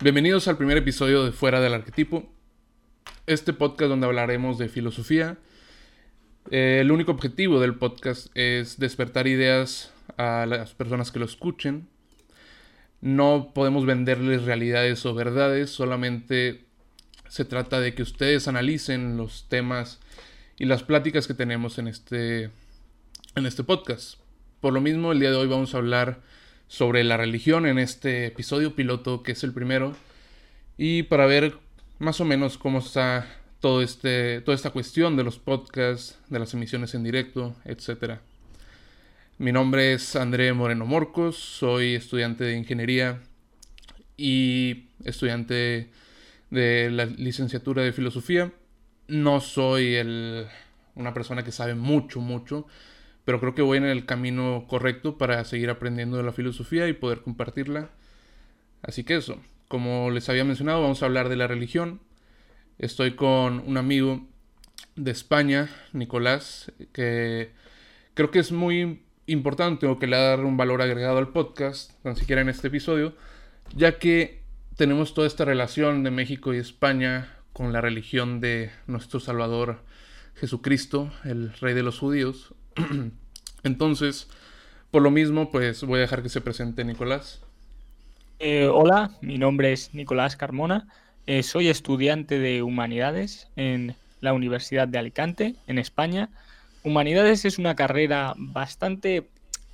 Bienvenidos al primer episodio de Fuera del Arquetipo. Este podcast donde hablaremos de filosofía. Eh, el único objetivo del podcast es despertar ideas a las personas que lo escuchen. No podemos venderles realidades o verdades, solamente se trata de que ustedes analicen los temas y las pláticas que tenemos en este, en este podcast. Por lo mismo, el día de hoy vamos a hablar sobre la religión en este episodio piloto, que es el primero, y para ver más o menos cómo está todo este, toda esta cuestión de los podcasts, de las emisiones en directo, etc. Mi nombre es André Moreno Morcos, soy estudiante de ingeniería y estudiante de la licenciatura de filosofía. No soy el, una persona que sabe mucho, mucho, pero creo que voy en el camino correcto para seguir aprendiendo de la filosofía y poder compartirla. Así que eso, como les había mencionado, vamos a hablar de la religión. Estoy con un amigo de España, Nicolás, que creo que es muy importante o que le da un valor agregado al podcast, tan siquiera en este episodio, ya que tenemos toda esta relación de México y España con la religión de nuestro Salvador Jesucristo, el Rey de los Judíos. Entonces, por lo mismo, pues voy a dejar que se presente Nicolás. Eh, hola, mi nombre es Nicolás Carmona. Eh, soy estudiante de Humanidades en la Universidad de Alicante, en España. Humanidades es una carrera bastante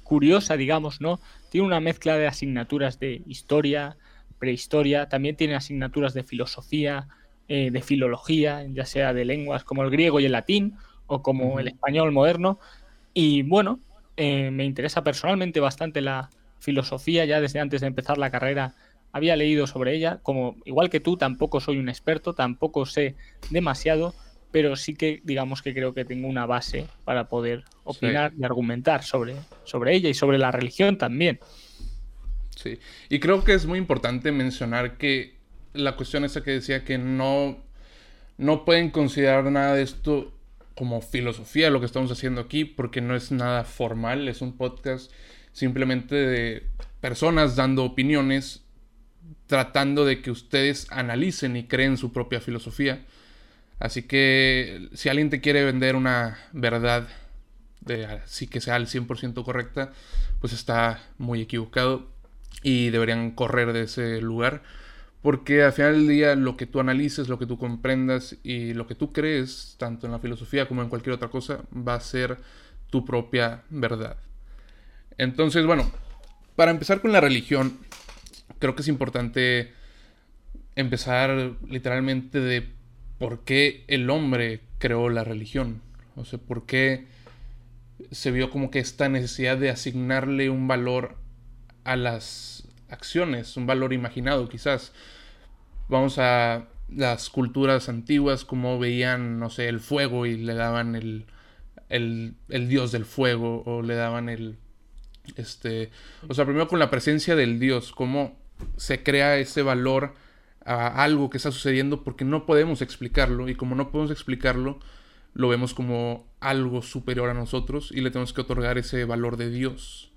curiosa, digamos, ¿no? Tiene una mezcla de asignaturas de historia, prehistoria, también tiene asignaturas de filosofía, eh, de filología, ya sea de lenguas como el griego y el latín, o como el español moderno, y bueno, eh, me interesa personalmente bastante la filosofía, ya desde antes de empezar la carrera había leído sobre ella, como igual que tú, tampoco soy un experto, tampoco sé demasiado, pero sí que digamos que creo que tengo una base para poder opinar y argumentar sobre, sobre ella y sobre la religión también. Sí, y creo que es muy importante mencionar que la cuestión esa que decía que no, no pueden considerar nada de esto como filosofía lo que estamos haciendo aquí, porque no es nada formal, es un podcast simplemente de personas dando opiniones, tratando de que ustedes analicen y creen su propia filosofía. Así que si alguien te quiere vender una verdad de así que sea al 100% correcta, pues está muy equivocado y deberían correr de ese lugar porque al final del día lo que tú analices, lo que tú comprendas y lo que tú crees, tanto en la filosofía como en cualquier otra cosa, va a ser tu propia verdad. Entonces, bueno, para empezar con la religión, creo que es importante empezar literalmente de por qué el hombre creó la religión. O sea, por qué se vio como que esta necesidad de asignarle un valor a las acciones, un valor imaginado quizás. Vamos a las culturas antiguas, como veían, no sé, el fuego y le daban el, el, el dios del fuego o le daban el... Este, o sea, primero con la presencia del dios, cómo se crea ese valor a algo que está sucediendo porque no podemos explicarlo y como no podemos explicarlo, lo vemos como algo superior a nosotros y le tenemos que otorgar ese valor de Dios.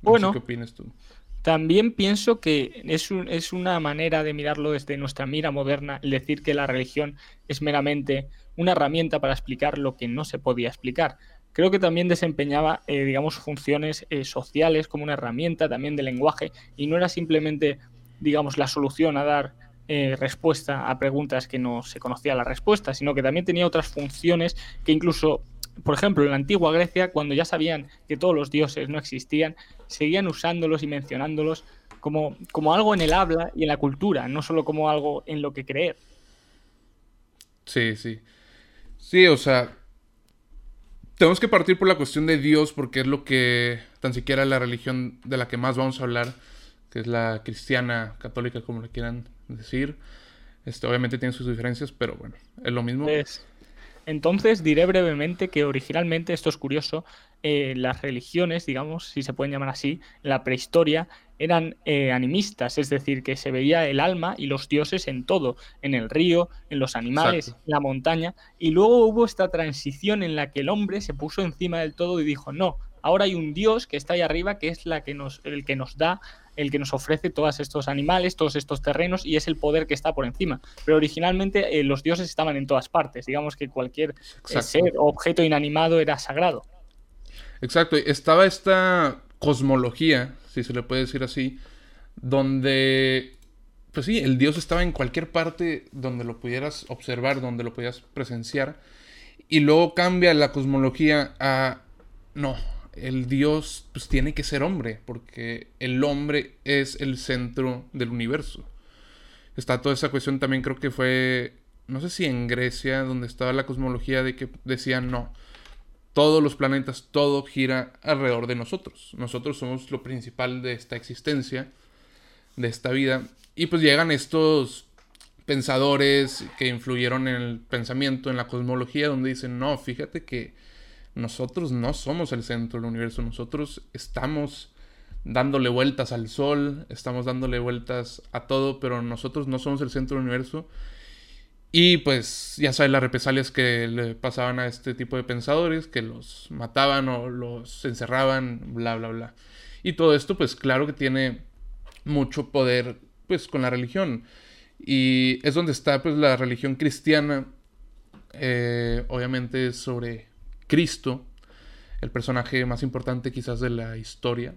bueno, ¿qué opinas tú? También pienso que es, una manera de mirarlo desde nuestra mira moderna, el decir que la religión es meramente una herramienta para explicar lo que no se podía explicar. Creo que también desempeñaba, eh, digamos, funciones eh, sociales como una herramienta también de lenguaje y no era simplemente, digamos, la solución a dar eh, respuesta a preguntas que no se conocía la respuesta, sino que también tenía otras funciones que incluso por ejemplo, en la antigua Grecia, cuando ya sabían que todos los dioses no existían, seguían usándolos y mencionándolos como, como algo en el habla y en la cultura, no solo como algo en lo que creer. Sí, sí. Sí, o sea, tenemos que partir por la cuestión de Dios porque es lo que tan siquiera la religión de la que más vamos a hablar, que es la cristiana, católica, como le quieran decir. Este, obviamente tiene sus diferencias, pero bueno, es lo mismo. Entonces diré brevemente que originalmente, esto es curioso, eh, las religiones, digamos, si se pueden llamar así, la prehistoria, eran eh, animistas, es decir, que se veía el alma y los dioses en todo, en el río, en los animales, en la montaña, y luego hubo esta transición en la que el hombre se puso encima del todo y dijo, no, ahora hay un dios que está ahí arriba, que es la que nos, el que nos da el que nos ofrece todos estos animales, todos estos terrenos y es el poder que está por encima. Pero originalmente eh, los dioses estaban en todas partes. Digamos que cualquier eh, ser o objeto inanimado era sagrado. Exacto. Estaba esta cosmología, si se le puede decir así, donde pues sí, el Dios estaba en cualquier parte donde lo pudieras observar, donde lo pudieras presenciar. Y luego cambia la cosmología a, no, el Dios pues tiene que ser hombre, porque el hombre es el centro del universo. Está toda esa cuestión también creo que fue, no sé si en Grecia, donde estaba la cosmología de que decían, no, todos los planetas, todo gira alrededor de nosotros. Nosotros somos lo principal de esta existencia, de esta vida. Y pues llegan estos pensadores que influyeron en el pensamiento, en la cosmología, donde dicen, no, fíjate que nosotros no somos el centro del universo, nosotros estamos dándole vueltas al sol, estamos dándole vueltas a todo, pero nosotros no somos el centro del universo. Y pues ya sabes las represalias que le pasaban a este tipo de pensadores, que los mataban o los encerraban, bla, bla, bla. Y todo esto pues claro que tiene mucho poder pues con la religión. Y es donde está pues la religión cristiana, eh, obviamente sobre Cristo, el personaje más importante quizás de la historia.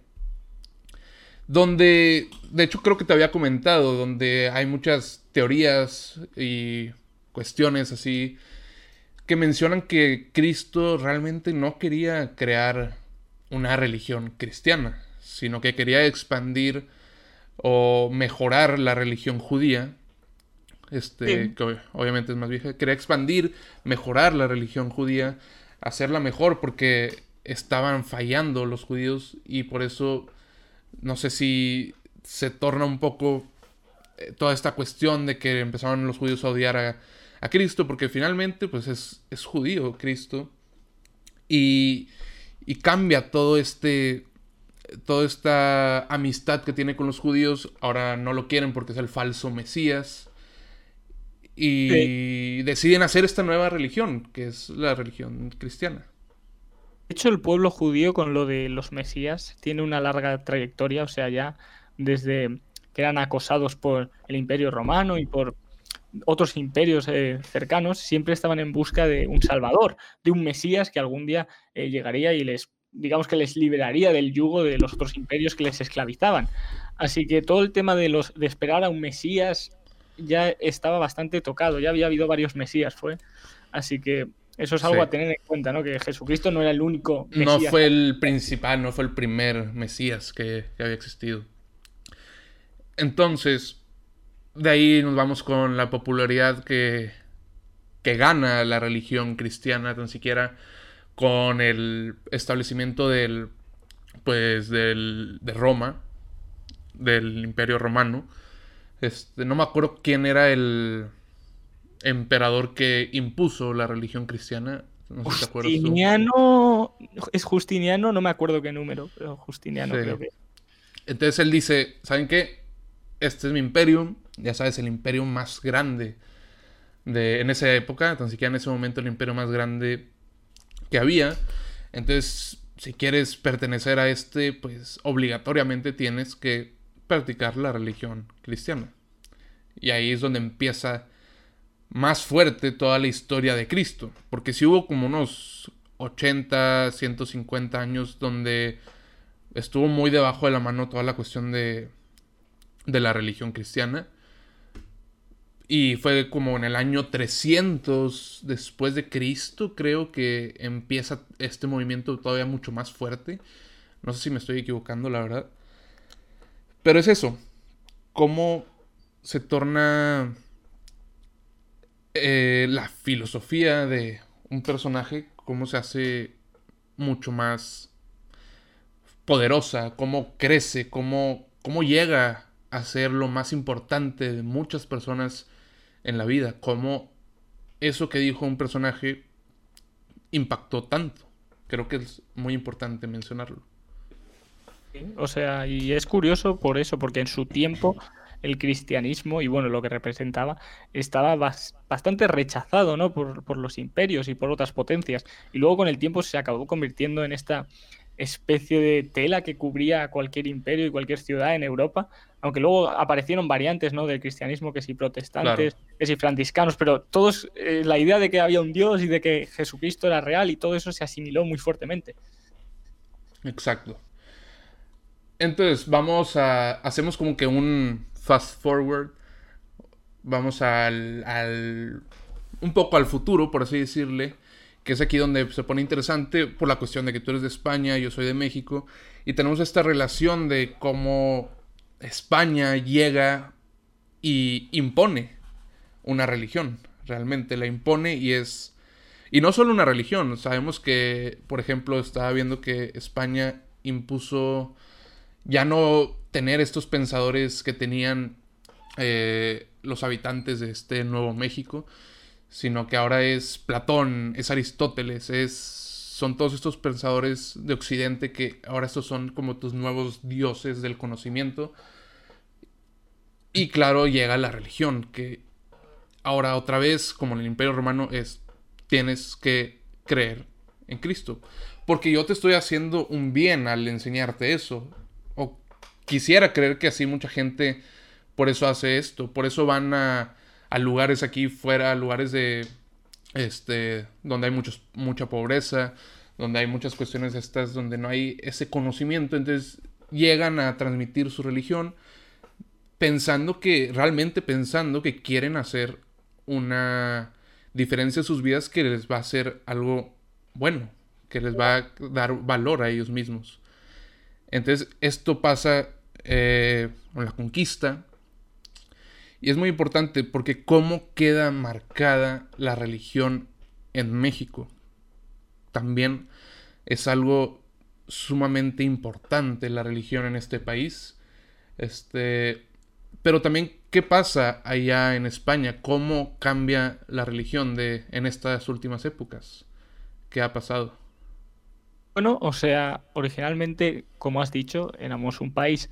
Donde, de hecho creo que te había comentado, donde hay muchas teorías y cuestiones así que mencionan que Cristo realmente no quería crear una religión cristiana, sino que quería expandir o mejorar la religión judía, este, que obviamente es más vieja, quería expandir, mejorar la religión judía, hacerla mejor porque estaban fallando los judíos y por eso no sé si se torna un poco eh, toda esta cuestión de que empezaron los judíos a odiar a, a Cristo porque finalmente pues es, es judío Cristo y, y cambia todo este toda esta amistad que tiene con los judíos, ahora no lo quieren porque es el falso Mesías. Y deciden hacer esta nueva religión, que es la religión cristiana. De hecho, el pueblo judío con lo de los Mesías tiene una larga trayectoria, o sea, ya desde que eran acosados por el imperio romano y por otros imperios eh, cercanos, siempre estaban en busca de un salvador, de un Mesías que algún día eh, llegaría y les digamos que les liberaría del yugo de los otros imperios que les esclavizaban. Así que todo el tema de, los, de esperar a un Mesías ya estaba bastante tocado, ya había habido varios Mesías, fue. Así que eso es algo a tener en cuenta, ¿no? Que Jesucristo no era el único Mesías. No fue el principal, no fue el primer Mesías que, que había existido. Entonces, de ahí nos vamos con la popularidad que, que gana la religión cristiana, tan siquiera con el establecimiento del, pues, del, de Roma, del Imperio Romano. Este, no me acuerdo quién era el emperador que impuso la religión cristiana. No sé si te Justiniano, es Justiniano, no me acuerdo qué número, pero Justiniano creo que. Entonces él dice, ¿saben qué? Este es mi imperio, ya sabes, el imperio más grande de, en esa época, tan siquiera en ese momento el imperio más grande que había. Entonces, si quieres pertenecer a este, pues obligatoriamente tienes que practicar la religión cristiana. Y ahí es donde empieza más fuerte toda la historia de Cristo. Porque si hubo como unos 80, 150 años donde estuvo muy debajo de la mano toda la cuestión de, de la religión cristiana. Y fue como en el año 300 después de Cristo, creo que empieza este movimiento todavía mucho más fuerte. No sé si me estoy equivocando, la verdad. Pero es eso. Cómo se torna eh, la filosofía de un personaje, cómo se hace mucho más poderosa, cómo crece, cómo, cómo llega a ser lo más importante de muchas personas en la vida, cómo eso que dijo un personaje impactó tanto. Creo que es muy importante mencionarlo. O sea, y es curioso por eso, porque en su tiempo el cristianismo y bueno, lo que representaba estaba bastante rechazado, ¿no? Por, por, los imperios y por otras potencias. Y luego con el tiempo se acabó convirtiendo en esta especie de tela que cubría cualquier imperio y cualquier ciudad en Europa, aunque luego aparecieron variantes ¿no? del cristianismo, que si protestantes, que si franciscanos, pero todos, eh, la idea de que había un Dios y de que Jesucristo era real y todo eso se asimiló muy fuertemente. Exacto. Entonces, vamos a, hacemos como que un fast forward, vamos al, al un poco al futuro, por así decirle, que es aquí donde se pone interesante por la cuestión de que tú eres de España, yo soy de México, y tenemos esta relación de cómo España llega y impone una religión, realmente la impone y es... Y no solo una religión, sabemos que, por ejemplo, estaba viendo que España impuso ya no tener estos pensadores que tenían eh, los habitantes de este Nuevo México, sino que ahora es Platón, es Aristóteles, es son todos estos pensadores de Occidente que ahora estos son como tus nuevos dioses del conocimiento. Y claro, llega la religión, que ahora otra vez, como en el Imperio Romano, es tienes que creer en Cristo. Porque yo te estoy haciendo un bien al enseñarte eso. Quisiera creer que así mucha gente por eso hace esto. Por eso van a a lugares aquí fuera, lugares de, este, donde hay muchos, mucha pobreza, donde hay muchas cuestiones estas, donde no hay ese conocimiento, entonces llegan a transmitir su religión pensando que, realmente pensando que quieren hacer una diferencia en sus vidas que les va a hacer algo bueno, que les va a dar valor a ellos mismos. Entonces, esto pasa eh, la conquista, y es muy importante porque cómo queda marcada la religión en México. También es algo sumamente importante la religión en este país. Este, pero también qué pasa allá en España, cómo cambia la religión de en estas últimas épocas. ¿Qué ha pasado? Bueno, o sea, originalmente, como has dicho, éramos un país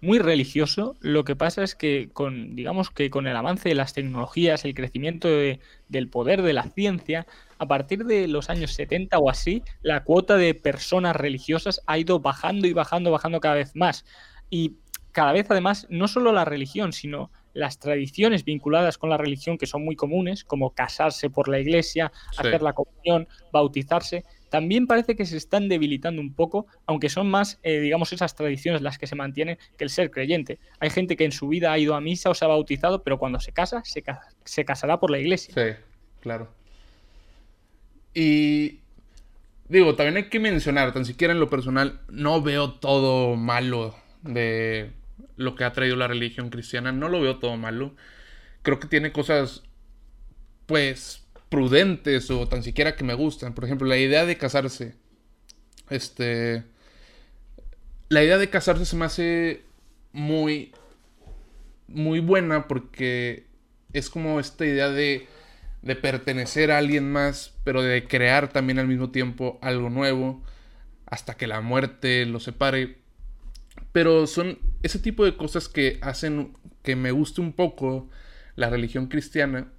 muy religioso. Lo que pasa es que con, digamos que con el avance de las tecnologías, el crecimiento del poder de la ciencia, a partir de los años 70 o así, la cuota de personas religiosas ha ido bajando y bajando, bajando cada vez más. Y cada vez además, no solo la religión, sino las tradiciones vinculadas con la religión que son muy comunes, como casarse por la iglesia, hacer la comunión, bautizarse, también parece que se están debilitando un poco, aunque son más, eh, digamos, esas tradiciones las que se mantienen que el ser creyente. Hay gente que en su vida ha ido a misa o se ha bautizado, pero cuando se casa, se, se casará por la iglesia. Sí, claro. Y digo, también hay que mencionar, tan siquiera en lo personal, no veo todo malo de lo que ha traído la religión cristiana, no lo veo todo malo. Creo que tiene cosas, pues, prudentes o tan siquiera que me gustan. Por ejemplo, la idea de casarse. Este. La idea de casarse se me hace muy. Muy buena porque es como esta idea de, de pertenecer a alguien más, pero de crear también al mismo tiempo algo nuevo, hasta que la muerte lo separe. Pero son ese tipo de cosas que hacen que me guste un poco la religión cristiana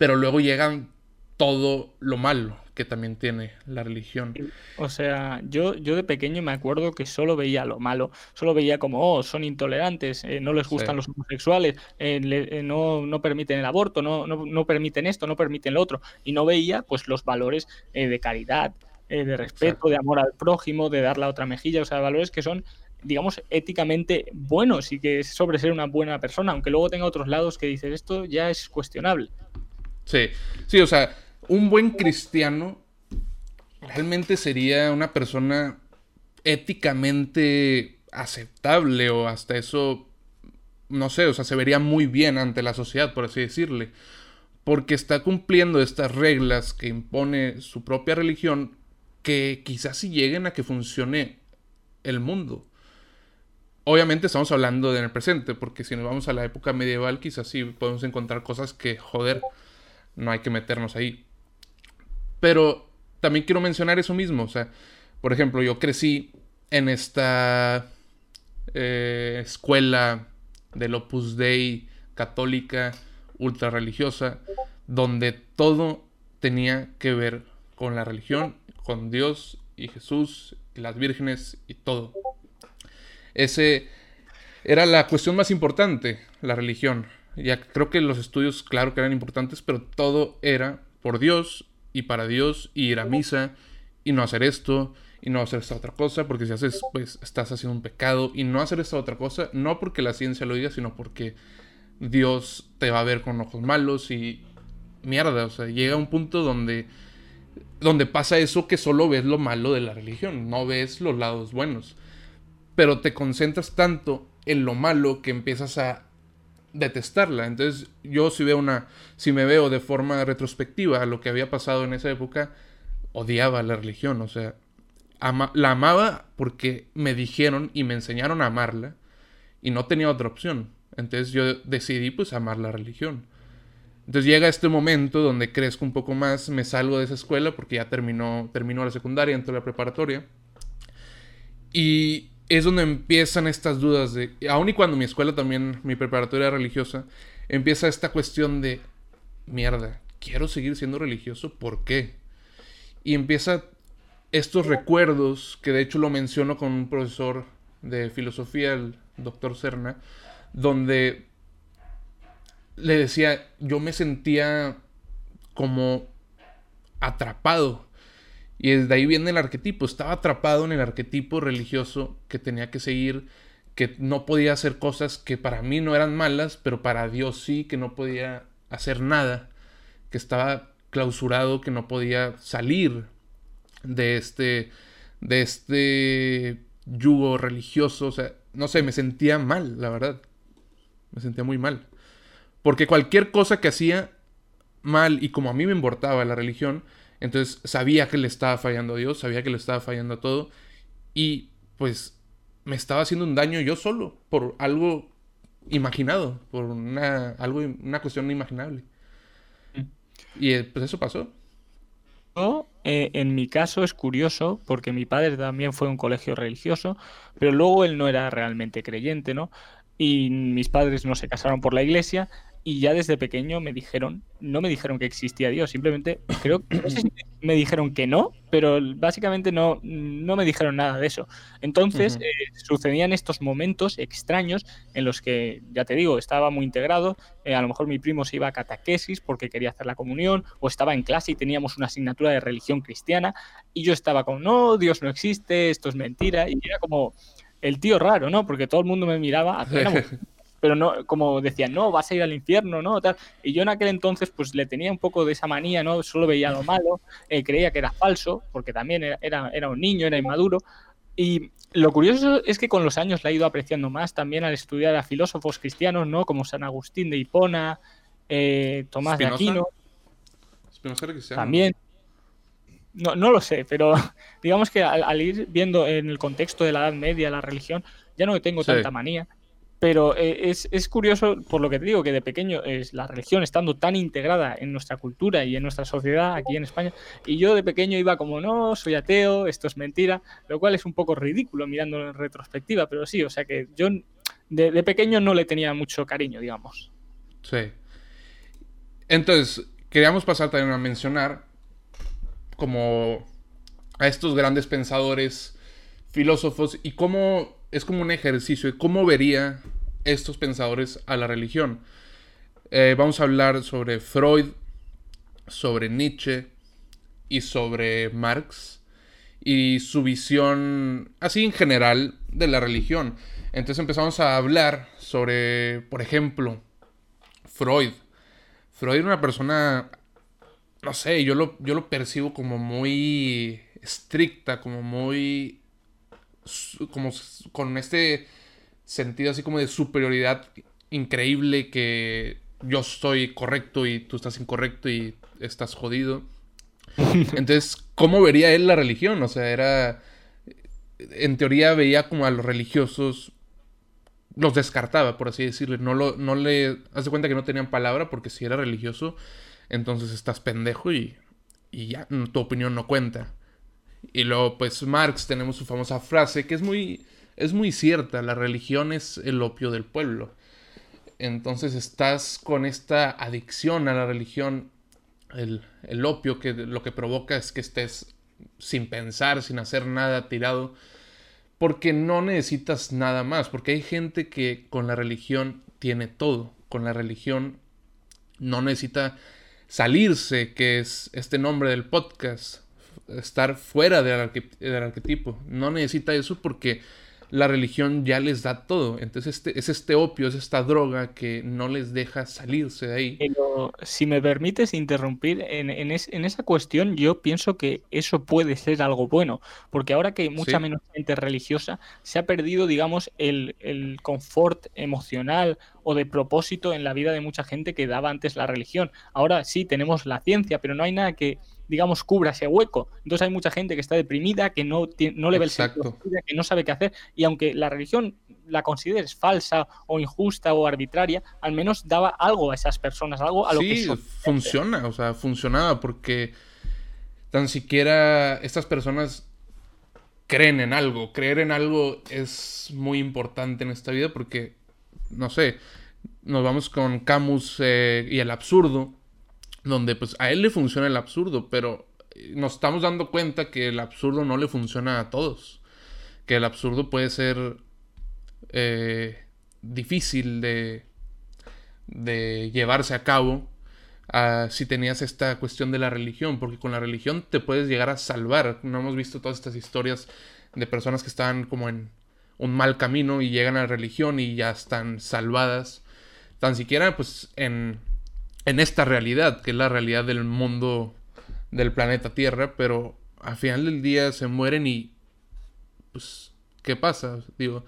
pero luego llegan todo lo malo que también tiene la religión. O sea, yo, yo de pequeño me acuerdo que solo veía lo malo, solo veía como, oh, son intolerantes, eh, no les gustan los homosexuales, eh, eh, no, no, permiten el aborto, no, no, no, permiten esto, no permiten lo otro, y no veía pues los valores de caridad, de respeto, de amor al prójimo, de dar la otra mejilla, o sea, valores que son digamos, éticamente buenos y que es sobre ser una buena persona, aunque luego tenga otros lados que dices, esto ya es cuestionable. Sí, sí, o sea, un buen cristiano realmente sería una persona éticamente aceptable o hasta eso, no sé, o sea, se vería muy bien ante la sociedad, por así decirle, porque está cumpliendo estas reglas que impone su propia religión que quizás sí lleguen a que funcione el mundo. Obviamente estamos hablando en el presente, porque si nos vamos a la época medieval, quizás sí podemos encontrar cosas que, joder, no hay que meternos ahí. Pero también quiero mencionar eso mismo, o sea, por ejemplo, yo crecí en esta eh, escuela del Opus Dei católica, ultra religiosa, donde todo tenía que ver con la religión, con Dios y Jesús las vírgenes y todo. Ese era la cuestión más importante, la religión. Ya creo que los estudios, claro que eran importantes, pero todo era por Dios y para Dios y ir a misa y no hacer esto y no hacer esta otra cosa, porque si haces, pues estás haciendo un pecado y no hacer esta otra cosa, no porque la ciencia lo diga, sino porque Dios te va a ver con ojos malos y mierda, o sea, llega un punto donde donde pasa eso que solo ves lo malo de la religión, no ves los lados buenos. Pero te concentras tanto en lo malo que empiezas a detestarla. Entonces, yo si veo una si me veo de forma retrospectiva a lo que había pasado en esa época, odiaba la religión, o sea, la amaba porque me dijeron y me enseñaron a amarla y no tenía otra opción. Entonces yo decidí pues amar la religión. Entonces llega este momento donde crezco un poco más, me salgo de esa escuela porque ya terminó, terminó la secundaria, entro a la preparatoria. Y es donde empiezan estas dudas de, aun y cuando mi escuela también, mi preparatoria religiosa, empieza esta cuestión de, mierda, quiero seguir siendo religioso, ¿por qué? Y empieza estos recuerdos, que de hecho lo menciono con un profesor de filosofía, el doctor Serna, donde le decía, yo me sentía como atrapado. Y desde ahí viene el arquetipo. Estaba atrapado en el arquetipo religioso que tenía que seguir, que no podía hacer cosas que para mí no eran malas, pero para Dios sí, que no podía hacer nada, que estaba clausurado, que no podía salir de este, de este yugo religioso. O sea, no sé, me sentía mal, la verdad. Me sentía muy mal. Porque cualquier cosa que hacía mal y como a mí me importaba la religión, entonces sabía que le estaba fallando a Dios, sabía que le estaba fallando a todo. Y pues me estaba haciendo un daño yo solo por algo imaginado, por una, algo, una cuestión inimaginable. Mm. Y eh, pues eso pasó. Eh, en mi caso es curioso porque mi padre también fue un colegio religioso, pero luego él no era realmente creyente, ¿no? Y mis padres no se casaron por la iglesia y ya desde pequeño me dijeron, no me dijeron que existía Dios, simplemente creo que me dijeron que no, pero básicamente no, no me dijeron nada de eso. Entonces eh, sucedían estos momentos extraños en los que, ya te digo, estaba muy integrado, eh, a lo mejor mi primo se iba a catequesis porque quería hacer la comunión, o estaba en clase y teníamos una asignatura de religión cristiana, y yo estaba como, no, Dios no existe, esto es mentira, y era como el tío raro, ¿no? Porque todo el mundo me miraba, pero no, como decían, no, vas a ir al infierno, ¿no? Tal. Y yo en aquel entonces, pues le tenía un poco de esa manía, ¿no? Solo veía lo malo, eh, creía que era falso, porque también era, era, un niño, era inmaduro. Y lo curioso es que con los años la he ido apreciando más también al estudiar a filósofos cristianos, ¿no? Como San Agustín de Hipona, eh, Tomás de Aquino. También. No, no lo sé, pero digamos que al, ir viendo en el contexto de la Edad Media la religión, ya no tengo tanta manía. Pero eh, es, es, curioso, por lo que te digo, que de pequeño es la religión estando tan integrada en nuestra cultura y en nuestra sociedad aquí en España, y yo de pequeño iba como, no, soy ateo, esto es mentira, lo cual es un poco ridículo mirando en retrospectiva, pero sí, o sea que yo de, de pequeño no le tenía mucho cariño, digamos. Sí. Entonces, queríamos pasar también a mencionar como a estos grandes pensadores, filósofos, y cómo es como un ejercicio de cómo vería estos pensadores a la religión. Eh, vamos a hablar sobre Freud, sobre Nietzsche y sobre Marx y su visión así en general de la religión. Entonces empezamos a hablar sobre, por ejemplo, Freud. Freud era una persona, no sé, yo lo, yo lo percibo como muy estricta, como muy como con este sentido así como de superioridad increíble que yo estoy correcto y tú estás incorrecto y estás jodido. Entonces, ¿cómo vería él la religión? O sea, era... En teoría veía como a los religiosos... Los descartaba, por así decirlo. No, lo, no le... Hace cuenta que no tenían palabra porque si era religioso, entonces estás pendejo y, y ya, tu opinión no cuenta. Y luego, pues Marx tenemos su famosa frase que es muy, es muy cierta, la religión es el opio del pueblo. Entonces estás con esta adicción a la religión, el, opio que lo que provoca es que estés sin pensar, sin hacer nada tirado, porque no necesitas nada más, porque hay gente que con la religión tiene todo, con la religión no necesita salirse, que es este nombre del podcast, estar fuera del, del arquetipo, no necesita eso porque la religión ya les da todo. Entonces este, es este opio, es esta droga que no les deja salirse de ahí. Pero si me permites interrumpir, en, en, esa cuestión yo pienso que eso puede ser algo bueno, porque ahora que hay mucha menos gente religiosa, se ha perdido, digamos, el, el confort emocional o de propósito en la vida de mucha gente que daba antes la religión. Ahora sí tenemos la ciencia, pero no hay nada que digamos, cubra ese hueco. Entonces hay mucha gente que está deprimida, que no, no le ve el sentido, que no sabe qué hacer, y aunque la religión la consideres falsa o injusta o arbitraria, al menos daba algo a esas personas, algo a lo que... Sí, funciona, o sea, funcionaba porque tan siquiera estas personas creen en algo. Creer en algo es muy importante en esta vida porque, no sé, nos vamos con Camus eh, y el absurdo donde pues a él le funciona el absurdo, pero eh, nos estamos dando cuenta que el absurdo no le funciona a todos, que el absurdo puede ser eh, difícil de, de llevarse a cabo ah, si tenías esta cuestión de la religión, porque con la religión te puedes llegar a salvar. No hemos visto todas estas historias de personas que están como en un mal camino y llegan a la religión y ya están salvadas. Tan siquiera pues en en esta realidad, que es la realidad del mundo del planeta Tierra, pero al final del día se mueren y pues ¿qué pasa? Digo,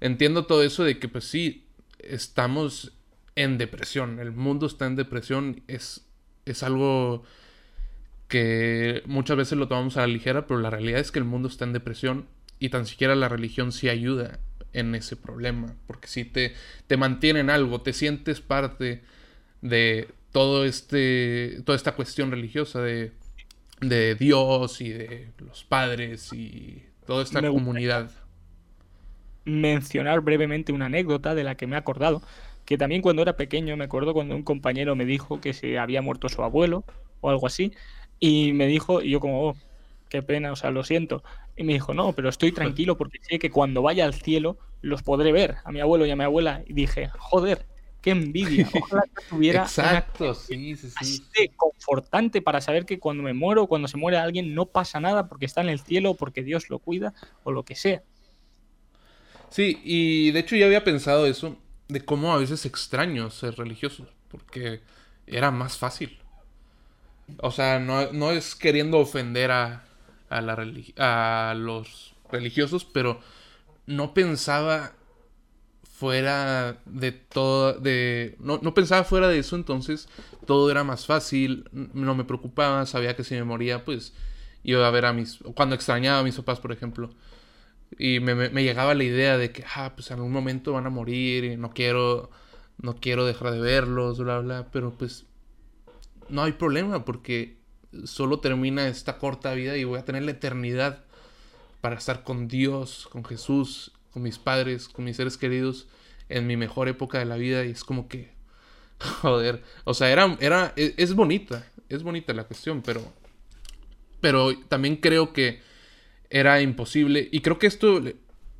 entiendo todo eso de que pues sí estamos en depresión, el mundo está en depresión, es es algo que muchas veces lo tomamos a la ligera, pero la realidad es que el mundo está en depresión y tan siquiera la religión sí ayuda en ese problema, porque si te, te mantiene en algo, te sientes parte de todo este, toda esta cuestión religiosa de, de Dios y de los padres y toda esta comunidad. Mencionar brevemente una anécdota de la que me he acordado, que también cuando era pequeño me acuerdo cuando un compañero me dijo que se había muerto su abuelo o algo así, y me dijo, y yo como, oh, qué pena, o sea, lo siento. Y me dijo, no, pero estoy tranquilo porque sé que cuando vaya al cielo los podré ver, a mi abuelo y a mi abuela. Y dije, joder, qué envidia. Ojalá que tuviera Exacto, sí, sí, sí. confortante para saber que cuando me muero, cuando se muere alguien, no pasa nada porque está en el cielo, porque Dios lo cuida o lo que sea. Sí, y de hecho ya había pensado eso, de cómo a veces extraño ser religioso, porque era más fácil. O sea, no, es queriendo ofender a, a, la a los religiosos, pero no pensaba fuera de todo, de... No, no, pensaba fuera de eso, entonces todo era más fácil, no me preocupaba, sabía que si me moría, pues iba a ver a mis... Cuando extrañaba a mis papás, por ejemplo, y me, me, llegaba la idea de que, ah, pues en algún momento van a morir y no quiero, no quiero dejar de verlos, bla, bla, pero pues no hay problema porque solo termina esta corta vida y voy a tener la eternidad para estar con Dios, con Jesús con mis padres, con mis seres queridos en mi mejor época de la vida y es como que, joder, o sea, era, era, e, es, bonita, es bonita la cuestión, pero, pero también creo que era imposible y creo que esto,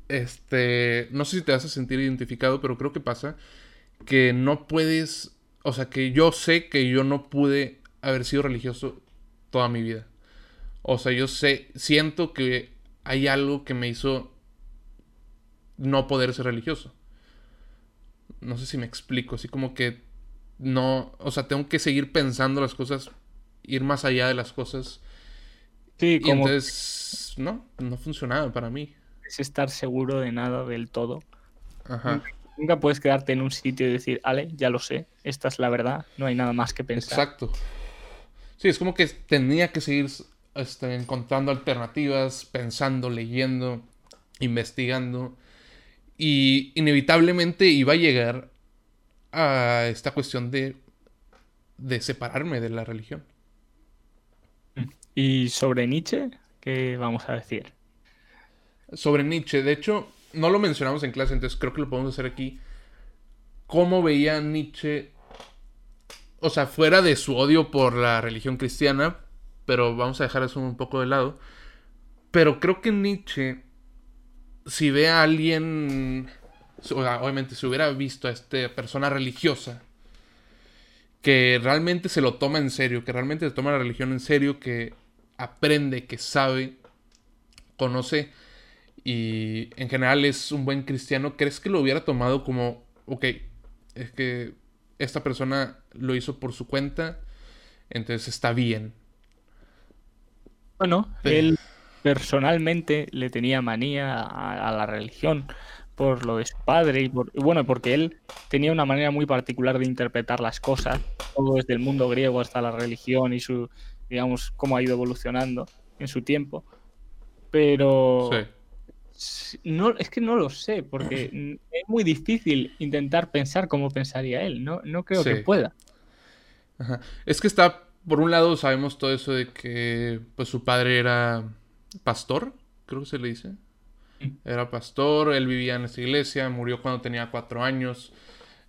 este, no sé si te vas a sentir identificado, pero creo que pasa que no puedes, o sea, que yo sé que yo no pude haber sido religioso toda mi vida. O sea, yo sé, siento que hay algo que me hizo no poder ser religioso. No sé si me explico, así como que no, o sea, tengo que seguir pensando las cosas, ir más allá de las cosas. Sí, como... Y entonces, no, no funcionaba para mí. Es estar seguro de nada del todo. Ajá. Nunca puedes quedarte en un sitio y decir, Ale, ya lo sé, esta es la verdad, no hay nada más que pensar. Exacto. Sí, es como que tenía que seguir este, encontrando alternativas, pensando, leyendo, investigando. Y inevitablemente iba a llegar a esta cuestión de, de separarme de la religión. ¿Y sobre Nietzsche? ¿Qué vamos a decir? Sobre Nietzsche, de hecho, no lo mencionamos en clase, entonces creo que lo podemos hacer aquí. ¿Cómo veía Nietzsche? O sea, fuera de su odio por la religión cristiana, pero vamos a dejar eso un poco de lado. Pero creo que Nietzsche, si ve a alguien, obviamente si hubiera visto a esta persona religiosa, que realmente se lo toma en serio, que realmente se toma la religión en serio, que aprende, que sabe, conoce y en general es un buen cristiano, ¿crees que lo hubiera tomado como, ok, es que esta persona lo hizo por su cuenta, entonces está bien? Bueno, él personalmente le tenía manía a, la religión por lo de su padre y, por, bueno, porque él tenía una manera muy particular de interpretar las cosas, todo desde el mundo griego hasta la religión y su, digamos, cómo ha ido evolucionando en su tiempo. Pero no, es que no lo sé, porque es muy difícil intentar pensar como pensaría él. No, no creo que pueda. Es que está, por un lado, sabemos todo eso de que pues su padre era pastor, creo que se le dice. Mm. Era pastor, él vivía en esa iglesia, murió cuando tenía cuatro años.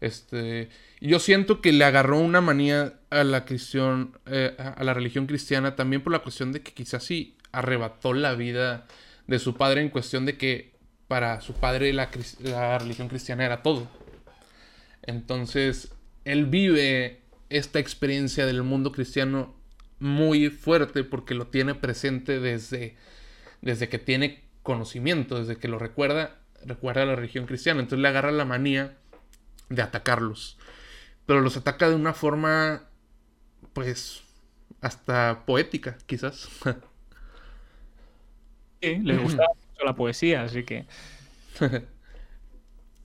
Este, yo siento que le agarró una manía a la eh, a la religión cristiana también por la cuestión de que quizás sí arrebató la vida de su padre en cuestión de que para su padre la, religión cristiana era todo. Entonces, él vive esta experiencia del mundo cristiano muy fuerte porque lo tiene presente desde, desde que tiene conocimiento, desde que lo recuerda, recuerda la religión cristiana. Entonces le agarra la manía de atacarlos. Pero los ataca de una forma, pues, hasta poética, quizás. le gusta mucho la poesía, así que.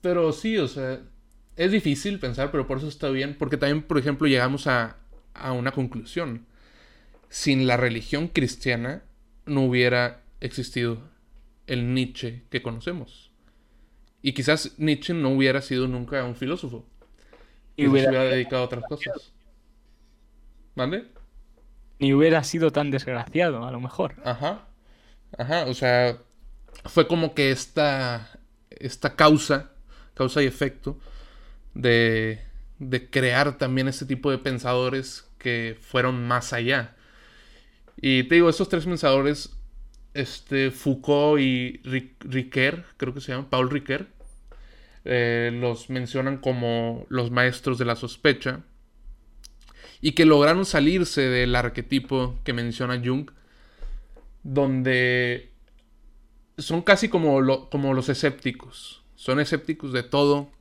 pero sí, o sea, es difícil pensar, pero por eso está bien, porque también, por ejemplo, llegamos a, a una conclusión. Sin la religión cristiana no hubiera existido el Nietzsche que conocemos. Y quizás Nietzsche no hubiera sido nunca un filósofo. Y hubiera... se hubiera dedicado a otras cosas. ¿Vale? Ni hubiera sido tan desgraciado, a lo mejor. Ajá. Ajá, o sea, fue como que esta, esta causa, causa y efecto, de, de crear también este tipo de pensadores que fueron más allá. Y te digo, estos tres pensadores, este, Foucault y Riquet, creo que se llaman, Paul Riquet, eh, los mencionan como los maestros de la sospecha, y que lograron salirse del arquetipo que menciona Jung donde son casi como, como los escépticos. Son escépticos de todo,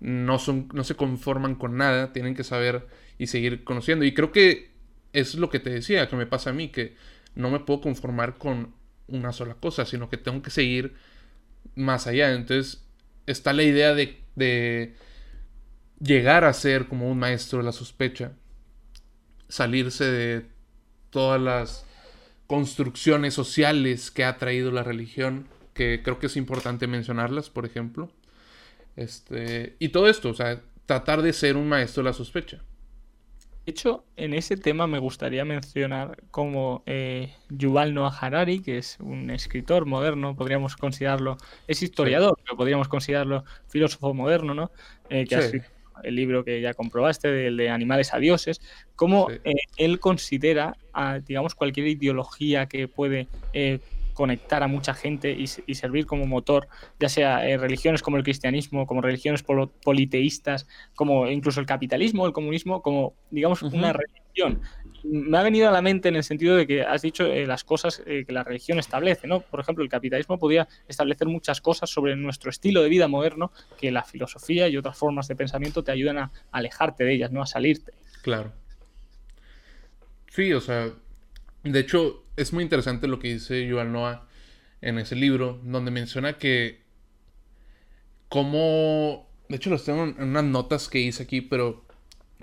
no, son, no se conforman con nada, tienen que saber y seguir conociendo. Y creo que es lo que te decía, que me pasa a mí, que no me puedo conformar con una sola cosa, sino que tengo que seguir más allá. Entonces está la idea de, de llegar a ser como un maestro de la sospecha, salirse de todas las construcciones sociales que ha traído la religión, que creo que es importante mencionarlas, por ejemplo. Este, y todo esto, o sea, tratar de ser un maestro de la sospecha. De hecho, en ese tema me gustaría mencionar como eh, Yuval Noah Harari, que es un escritor moderno, podríamos considerarlo, es historiador, pero podríamos considerarlo filósofo moderno, ¿no? Eh, que ha el libro que ya comprobaste, del de Animales a Dioses, cómo eh, él considera, digamos, cualquier ideología que puede eh, conectar a mucha gente y, servir como motor, ya sea eh, religiones como el cristianismo, como religiones politeístas, como incluso el capitalismo, el comunismo, como, digamos, una religión me ha venido a la mente en el sentido de que has dicho eh, las cosas eh, que la religión establece, ¿no? Por ejemplo, el capitalismo podía establecer muchas cosas sobre nuestro estilo de vida moderno que la filosofía y otras formas de pensamiento te ayudan a alejarte de ellas, ¿no? A salirte. Claro. Sí, o sea, de hecho, es muy interesante lo que dice Yuval Noah en ese libro, donde menciona que cómo, de hecho los tengo en unas notas que hice aquí, pero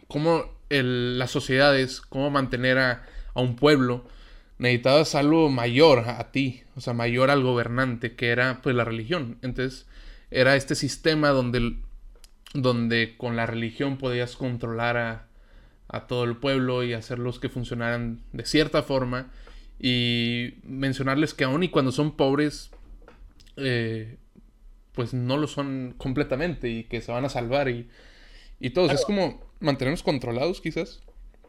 cómo las sociedades, cómo mantener a, un pueblo, necesitabas algo mayor a, ti, o sea, mayor al gobernante, que era pues la religión. Entonces, era este sistema donde, donde con la religión podías controlar a, a todo el pueblo y hacerlos que funcionaran de cierta forma. Y mencionarles que aun y cuando son pobres, eh, pues no lo son completamente y que se van a salvar y, y todo. Es como mantenernos controlados, quizás.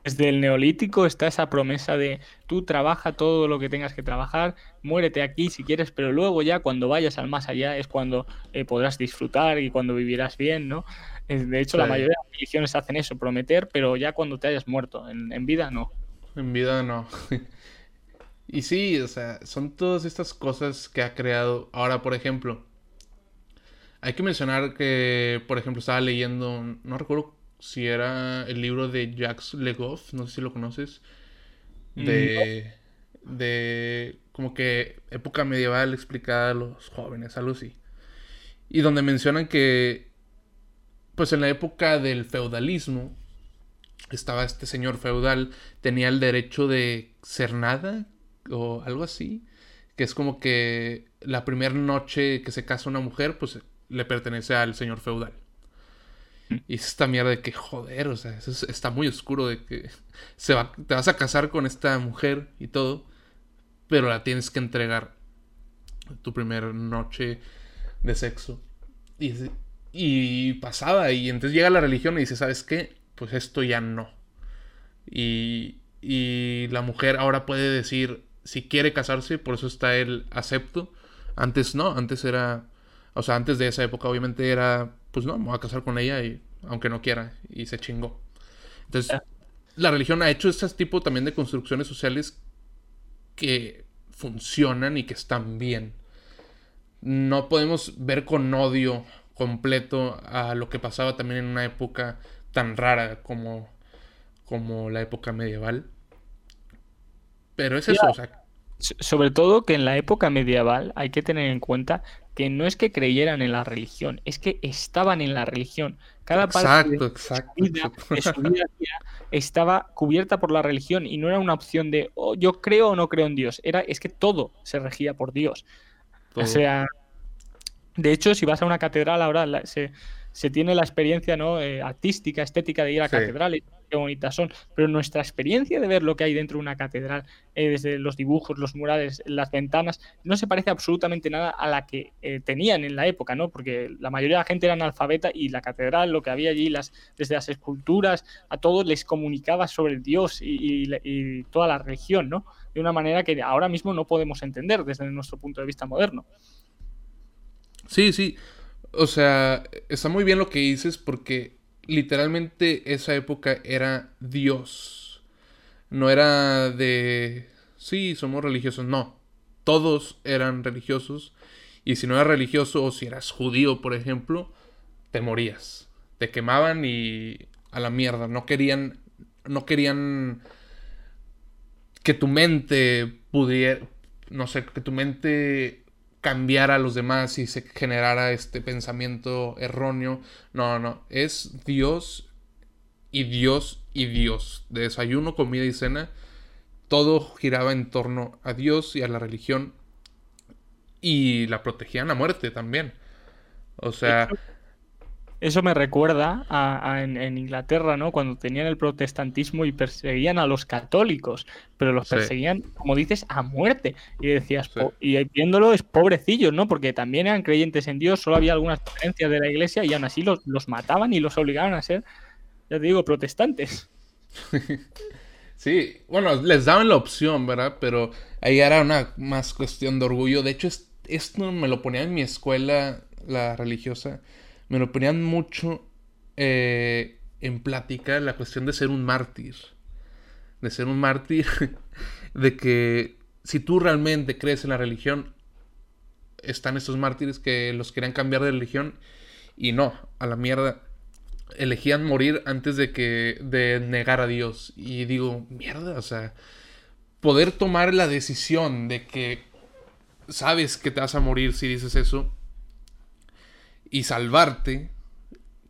Desde el neolítico está esa promesa de tú trabaja todo lo que tengas que trabajar, muérete aquí si quieres, pero luego ya cuando vayas al más allá es cuando eh, podrás disfrutar y cuando vivirás bien, ¿no? De hecho, la mayoría de las religiones hacen eso, prometer, pero ya cuando te hayas muerto, en, vida no. En vida no. y sí, o sea, son todas estas cosas que ha creado. Ahora, por ejemplo, hay que mencionar que, por ejemplo, estaba leyendo, no recuerdo si era el libro de Jacques Legoff, no sé si lo conoces, de, de como que época medieval explicada a los jóvenes, algo así. Y donde mencionan que, pues en la época del feudalismo, estaba este señor feudal, tenía el derecho de ser nada o algo así, que es como que la primera noche que se casa una mujer, pues le pertenece al señor feudal. Y es esta mierda de que, joder, o sea, está muy oscuro de que se va, te vas a casar con esta mujer y todo, pero la tienes que entregar tu primera noche de sexo. Y, y pasaba, y entonces llega la religión y dice, ¿sabes qué? Pues esto ya no. Y, y la mujer ahora puede decir si quiere casarse, por eso está el acepto. Antes no, antes era, o sea, antes de esa época obviamente era pues no, me voy a casar con ella y aunque no quiera y se chingó. Entonces, la religión ha hecho este tipo también de construcciones sociales que funcionan y que están bien. No podemos ver con odio completo a lo que pasaba también en una época tan rara como, como la época medieval. Pero es eso, o sea, sobre todo que en la época medieval hay que tener en cuenta que no es que creyeran en la religión, es que estaban en la religión. Cada parte de, Su vida, estaba cubierta por la religión y no era una opción de oh, yo creo o no creo en Dios, era es que todo se regía por Dios. O sea, de hecho, si vas a una catedral ahora se, se tiene la experiencia ¿no? Eh, artística, estética de ir a catedrales, qué bonitas son, pero nuestra experiencia de ver lo que hay dentro de una catedral, eh, desde los dibujos, los murales, las ventanas, no se parece absolutamente nada a la que eh, tenían en la época, ¿no? Porque la mayoría de la gente era analfabeta y la catedral, lo que había allí, las, desde las esculturas, a todos les comunicaba sobre Dios y, y toda la religión, ¿no? De una manera que ahora mismo no podemos entender desde nuestro punto de vista moderno. Sí, sí. O sea, está muy bien lo que dices porque literalmente esa época era Dios. No era de, sí, somos religiosos. No, todos eran religiosos. Y si no eras religioso o si eras judío, por ejemplo, te morías. Te quemaban y a la mierda. No querían, no querían que tu mente pudiera, no sé, que tu mente cambiara a los demás y se generara este pensamiento erróneo. No, no, es Dios y Dios y Dios. De desayuno, comida y cena, todo giraba en torno a Dios y a la religión y la protegían a muerte también. O sea, eso me recuerda a, en, Inglaterra, ¿no? Cuando tenían el protestantismo y perseguían a los católicos, pero los perseguían, como dices, a muerte. Y decías, y viéndolo es pobrecillos, ¿no? Porque también eran creyentes en Dios, solo había algunas creencias de la iglesia y aún así los, los mataban y los obligaban a ser, ya te digo, protestantes. Sí, bueno, les daban la opción, ¿verdad? Pero ahí era una más cuestión de orgullo. De hecho, esto me lo ponía en mi escuela, la religiosa me lo ponían mucho eh, en plática la cuestión de ser un mártir. De ser un mártir, de que si tú realmente crees en la religión, están estos mártires que los querían cambiar de religión y no, a la mierda. Elegían morir antes de que de negar a Dios. Y digo, mierda, o sea, poder tomar la decisión de que sabes que te vas a morir si dices eso y salvarte,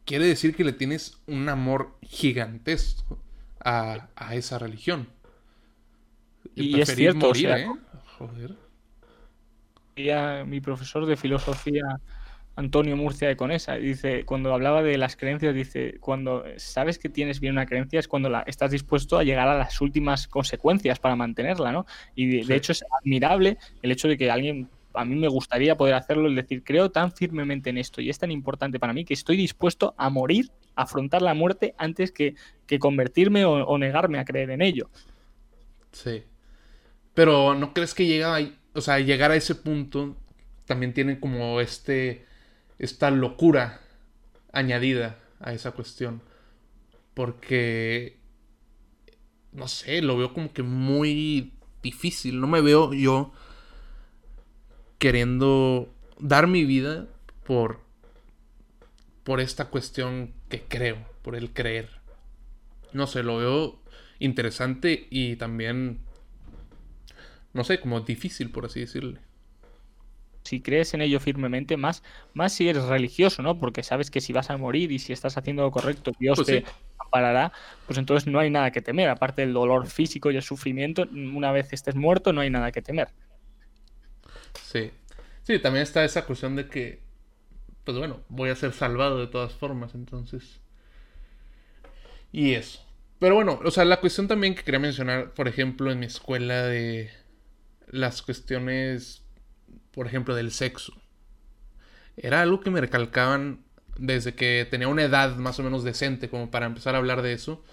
quiere decir que le tienes un amor gigantesco a, esa religión. Y es cierto, ¿eh? Joder. mi profesor de filosofía, Antonio Murcia de Conesa, dice, cuando hablaba de las creencias, dice, cuando sabes que tienes bien una creencia es cuando la, estás dispuesto a llegar a las últimas consecuencias para mantenerla, ¿no? Y de hecho es admirable el hecho de que alguien a mí me gustaría poder hacerlo, es decir, creo tan firmemente en esto y es tan importante para mí que estoy dispuesto a morir afrontar la muerte antes que, que convertirme o, negarme a creer en ello. Sí. Pero ¿no crees que llega o sea, llegar a ese punto también tiene como este, esta locura añadida a esa cuestión? Porque, no sé, lo veo como que muy difícil. No me veo yo queriendo dar mi vida por por esta cuestión que creo, por el creer. No sé, lo veo interesante y también, no sé, como difícil, por así decirle. Si crees en ello firmemente, más, más si eres religioso, ¿no? Porque sabes que si vas a morir y si estás haciendo lo correcto, Dios pues te amparará, pues entonces no hay nada que temer. Aparte del dolor físico y el sufrimiento, una vez estés muerto, no hay nada que temer. Sí. Sí, también está esa cuestión de que pues bueno, voy a ser salvado de todas formas, entonces. Y eso. Pero bueno, o sea, la cuestión también que quería mencionar, por ejemplo, en mi escuela de las cuestiones, por ejemplo, del sexo. Era algo que me recalcaban desde que tenía una edad más o menos decente como para empezar a hablar de eso.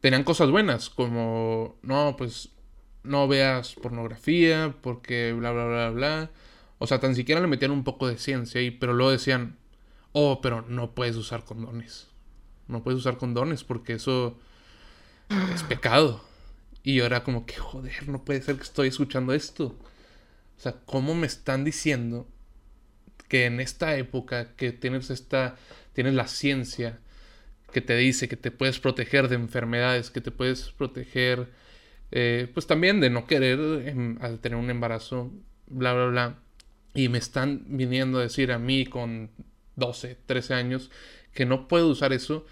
Tenían cosas buenas, como, no, pues no veas pornografía porque bla, bla, bla, bla o sea, tan siquiera le metían un poco de ciencia ahí, pero luego decían, oh, pero no puedes usar condones. No puedes usar condones porque eso es pecado. Y yo era como que, joder, no puede ser que estoy escuchando esto. O sea, ¿cómo me están diciendo que en esta época que tienes esta, tienes la ciencia que te dice que te puedes proteger de enfermedades, que te puedes proteger, eh, pues también de no querer em, al tener un embarazo, bla, bla, bla y me están viniendo a decir a mí con 12, 13 años que no puedo usar eso.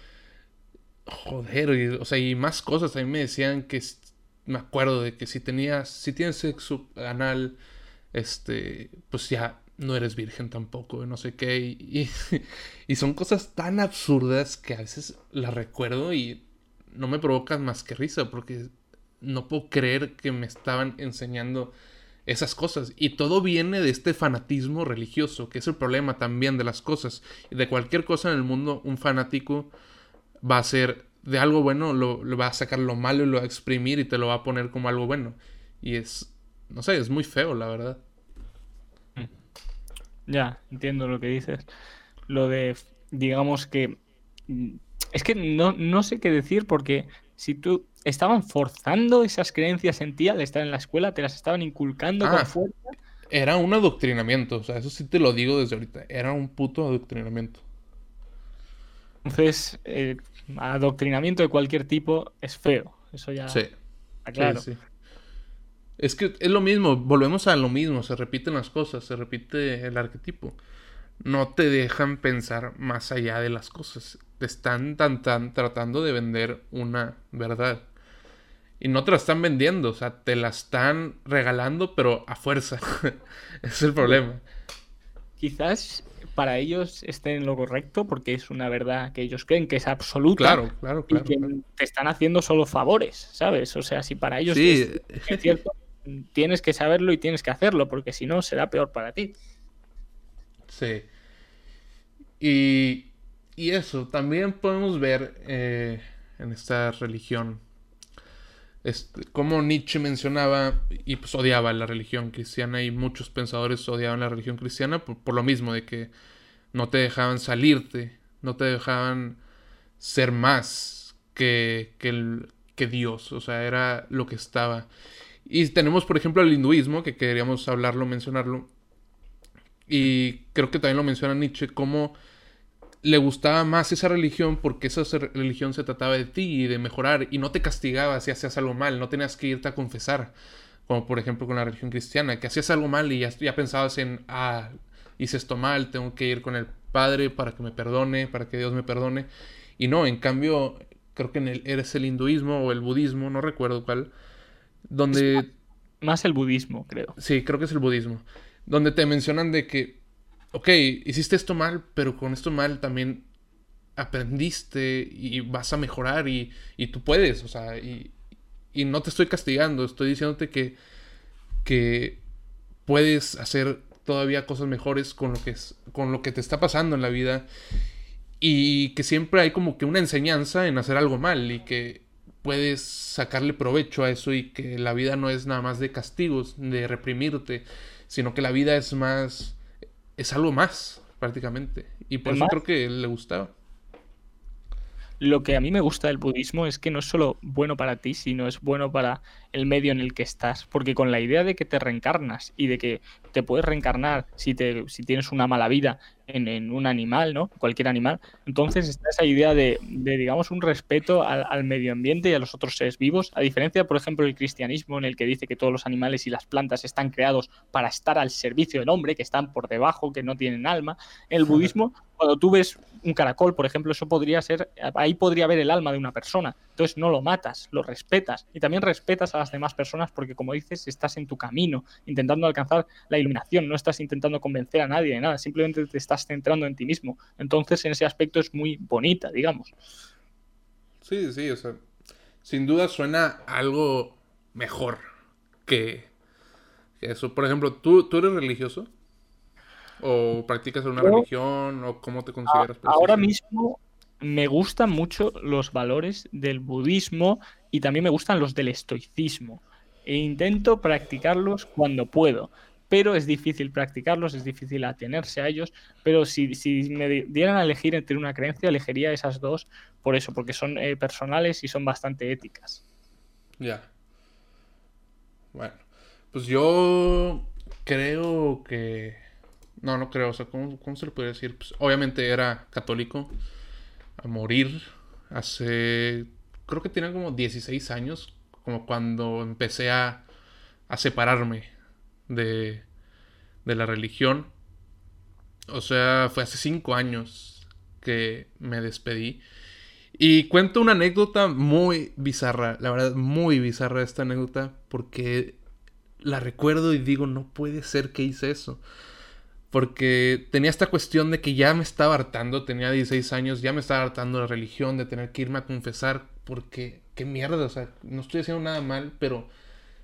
Joder, o sea, y más cosas. A mí me decían que me acuerdo de que si tenías, si tienes sexo anal, este, pues ya no eres virgen tampoco, no sé qué. Y, y, son cosas tan absurdas que a veces las recuerdo y no me provocan más que risa porque no puedo creer que me estaban enseñando esas cosas. Y todo viene de este fanatismo religioso, que es el problema también de las cosas. De cualquier cosa en el mundo, un fanático va a ser de algo bueno, lo, va a sacar lo malo y lo va a exprimir y te lo va a poner como algo bueno. Y es, no sé, es muy feo, la verdad. Ya, entiendo lo que dices. Lo de, digamos que... Es que no, no sé qué decir porque si tú estaban forzando esas creencias en ti al estar en la escuela, te las estaban inculcando con ah, fuerza. Era un adoctrinamiento, o sea, eso sí te lo digo desde ahorita, era un puto adoctrinamiento. Entonces, eh, adoctrinamiento de cualquier tipo es feo, eso ya. Sí. claro. Sí, Es que es lo mismo, volvemos a lo mismo, se repiten las cosas, se repite el arquetipo. No te dejan pensar más allá de las cosas. Te están tan, tan tratando de vender una verdad. Y no te la están vendiendo, o sea, te la están regalando, pero a fuerza. Es el problema. Quizás para ellos estén en lo correcto porque es una verdad que ellos creen que es absoluta. Claro, claro, claro. Y que te están haciendo solo favores, ¿sabes? O sea, si para ellos es, cierto, tienes que saberlo y tienes que hacerlo porque si no será peor para ti. Sí. Y, y eso, también podemos ver eh, en esta religión como Nietzsche mencionaba y pues odiaba la religión cristiana y muchos pensadores odiaban la religión cristiana por, lo mismo de que no te dejaban salirte, no te dejaban ser más que, que, que Dios, o sea, era lo que estaba. Y tenemos, por ejemplo, el hinduismo, que queríamos hablarlo, mencionarlo, y creo que también lo menciona Nietzsche, como le gustaba más esa religión porque esa religión se trataba de ti y de mejorar y no te castigaba si hacías algo mal, no tenías que irte a confesar, como por ejemplo con la religión cristiana, que hacías algo mal y ya, ya pensabas en, ah, hice esto mal, tengo que ir con el Padre para que me perdone, para que Dios me perdone. Y no, en cambio, creo que en el, eres el hinduismo o el budismo, no recuerdo cuál, donde... Más el budismo, creo. Sí, creo que es el budismo. Donde te mencionan de que ok, hiciste esto mal, pero con esto mal también aprendiste y vas a mejorar y, y tú puedes, o sea, y, y, no te estoy castigando, estoy diciéndote que, que puedes hacer todavía cosas mejores con lo que, es, con lo que te está pasando en la vida. y que siempre hay como que una enseñanza en hacer algo mal y que puedes sacarle provecho a eso y que la vida no es nada más de castigos, de reprimirte, sino que la vida es más, es algo más prácticamente. Y por eso creo que le gustaba. Lo que a mí me gusta del budismo es que no es solo bueno para ti, sino es bueno para el medio en el que estás. Porque con la idea de que te reencarnas y de que te puedes reencarnar si, te, si tienes una mala vida en, un animal, ¿no? Cualquier animal. Entonces está esa idea de, digamos, un respeto al, medio ambiente y a los otros seres vivos. A diferencia, por ejemplo, del cristianismo, en el que dice que todos los animales y las plantas están creados para estar al servicio del hombre, que están por debajo, que no tienen alma. En el budismo, cuando tú ves un caracol, por ejemplo, eso podría ser, ahí podría haber el alma de una persona. Entonces no lo matas, lo respetas. Y también respetas a las demás personas porque, como dices, estás en tu camino, intentando alcanzar la iluminación, no estás intentando convencer a nadie de nada, simplemente te estás centrando en ti mismo. Entonces, en ese aspecto es muy bonita, digamos. Sí, sí, o sea, sin duda suena algo mejor que, eso. Por ejemplo, ¿tú, ¿tú eres religioso? ¿O practicas una religión? ¿O cómo te consideras? Ahora mismo me gustan mucho los valores del budismo y también me gustan los del estoicismo. E intento practicarlos cuando puedo pero es difícil practicarlos, es difícil atenerse a ellos, pero si, me dieran a elegir entre una creencia, elegiría esas dos por eso, porque son eh, personales y son bastante éticas. Ya. Bueno, pues yo creo que... No, no creo, o sea, ¿cómo, se le puede decir? Pues obviamente era católico morir hace... Creo que tenía como 16 años, como cuando empecé a, a separarme de, de la religión. O sea, fue hace cinco años que me despedí. Y cuento una anécdota muy bizarra, la verdad, muy bizarra esta anécdota, porque la recuerdo y digo, no puede ser que hice eso. Porque tenía esta cuestión de que ya me estaba hartando, tenía 16 años, ya me estaba hartando la religión, de tener que irme a confesar, porque qué mierda, o sea, no estoy haciendo nada mal, pero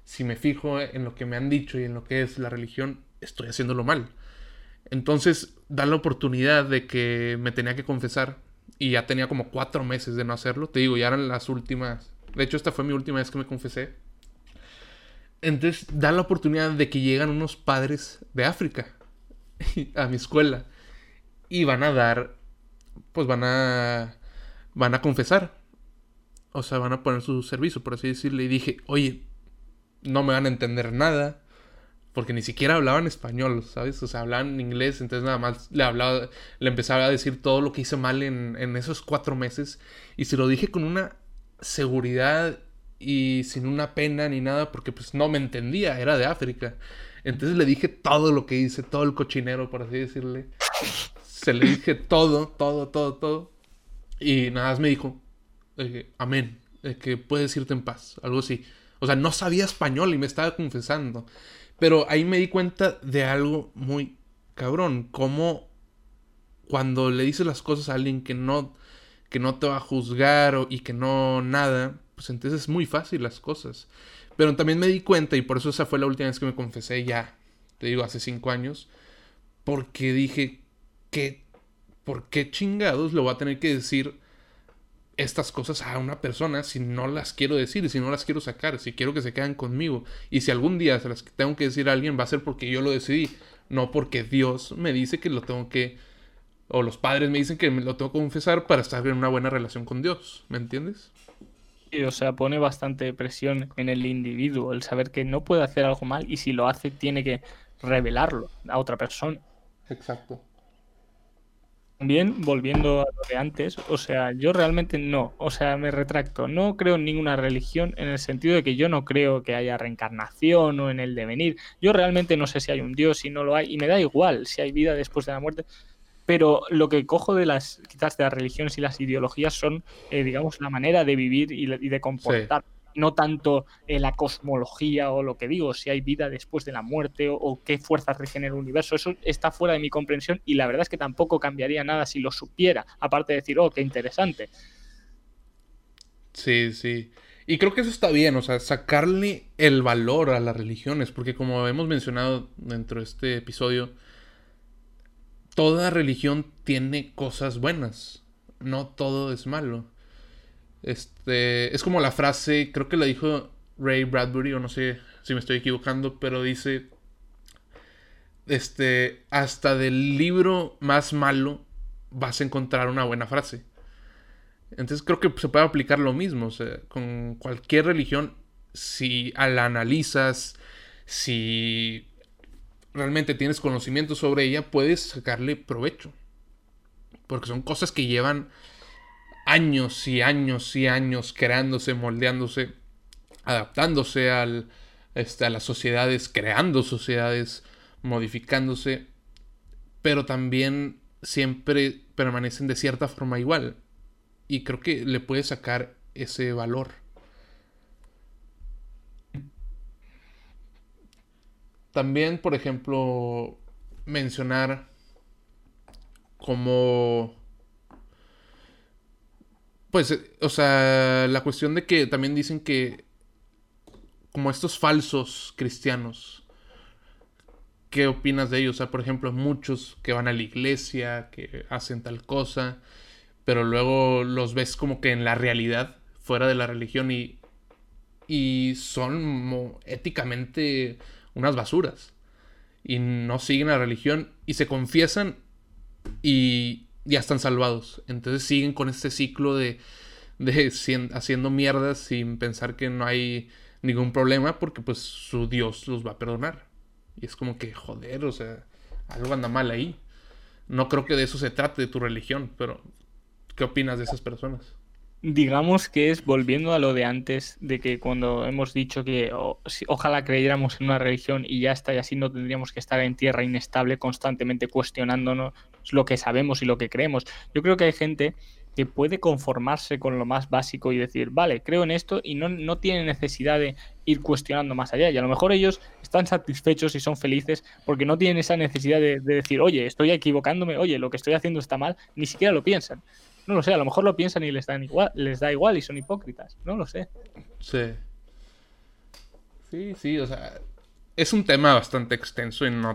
si me fijo en lo que me han dicho y en lo que es la religión, estoy haciéndolo mal. Entonces da la oportunidad de que me tenía que confesar y ya tenía como cuatro meses de no hacerlo. Te digo, ya eran las últimas. De hecho, esta fue mi última vez que me confesé. Entonces da la oportunidad de que llegan unos padres de África a mi escuela y van a dar, pues van a, van a confesar. O sea, van a poner su servicio, por así decirle. Y dije, oye, no me van a entender nada. Porque ni siquiera hablaban español, ¿sabes? O sea, hablaban inglés, entonces nada más le hablaba, le empezaba a decir todo lo que hice mal en, en esos cuatro meses. Y se lo dije con una seguridad y sin una pena ni nada, porque pues no me entendía, era de África. Entonces le dije todo lo que hice, todo el cochinero, por así decirle. Se le dije todo, todo, todo, todo. Y nada más me dijo, eh, amén, eh, que puedes irte en paz, algo así. O sea, no sabía español y me estaba confesando. Pero ahí me di cuenta de algo muy cabrón. Como cuando le dices las cosas a alguien que no, que no te va a juzgar o, y que no nada, pues entonces es muy fácil las cosas. Pero también me di cuenta, y por eso esa fue la última vez que me confesé ya, te digo, hace cinco años, porque dije que, ¿por qué chingados le voy a tener que decir estas cosas a una persona si no las quiero decir, si no las quiero sacar, si quiero que se queden conmigo. Y si algún día se las tengo que decir a alguien, va a ser porque yo lo decidí, no porque Dios me dice que lo tengo que, o los padres me dicen que me lo tengo que confesar para estar en una buena relación con Dios, ¿me entiendes? Sí, o sea, pone bastante presión en el individuo, el saber que no puede hacer algo mal y si lo hace tiene que revelarlo a otra persona. Exacto. También, volviendo a lo de antes, o sea, yo realmente no, o sea, me retracto, no creo en ninguna religión en el sentido de que yo no creo que haya reencarnación o en el devenir. Yo realmente no sé si hay un Dios, si no lo hay, y me da igual si hay vida después de la muerte. Pero lo que cojo de las, quizás de las religiones y las ideologías son, eh, digamos, la manera de vivir y, de comportar no tanto en la cosmología o lo que digo, si hay vida después de la muerte o, qué fuerzas regenera el universo. Eso está fuera de mi comprensión y la verdad es que tampoco cambiaría nada si lo supiera, aparte de decir, oh, qué interesante. Sí, sí. Y creo que eso está bien, o sea, sacarle el valor a las religiones, porque como hemos mencionado dentro de este episodio, toda religión tiene cosas buenas. no todo es malo. Este, es como la frase, creo que la dijo Ray Bradbury, o no sé si me estoy equivocando, pero dice, este, hasta del libro más malo vas a encontrar una buena frase. Entonces creo que se puede aplicar lo mismo, o sea, con cualquier religión, si la analizas, si realmente tienes conocimiento sobre ella, puedes sacarle provecho. Porque son cosas que llevan años y años y años creándose, moldeándose, adaptándose al, este, a las sociedades, creando sociedades, modificándose, pero también siempre permanecen de cierta forma igual. Y creo que le puede sacar ese valor. También, por ejemplo, mencionar como... Pues, o sea, la cuestión de que también dicen que como estos falsos cristianos, ¿qué opinas de ellos? O sea, por ejemplo, muchos que van a la iglesia, que hacen tal cosa, pero luego los ves como que en la realidad, fuera de la religión y, y son éticamente unas basuras. Y no siguen la religión y se confiesan y ya están salvados. Entonces siguen con este ciclo de, de haciendo mierdas sin pensar que no hay ningún problema porque pues su Dios los va a perdonar. Y es como que, joder, o sea, algo anda mal ahí. No creo que de eso se trate de tu religión, pero ¿qué opinas de esas personas? Digamos que es volviendo a lo de antes, de que cuando hemos dicho que ojalá creyéramos en una religión y ya está, y así no tendríamos que estar en tierra inestable constantemente cuestionándonos lo que sabemos y lo que creemos. Yo creo que hay gente que puede conformarse con lo más básico y decir, vale, creo en esto y no, no tiene necesidad de ir cuestionando más allá. Y a lo mejor ellos están satisfechos y son felices porque no tienen esa necesidad de decir, oye, estoy equivocándome, oye, lo que estoy haciendo está mal, ni siquiera lo piensan. No lo sé, a lo mejor lo piensan y les, dan igual, les da igual y son hipócritas. No lo sé. Sí. Sí, sí, o sea, es un tema bastante extenso y no,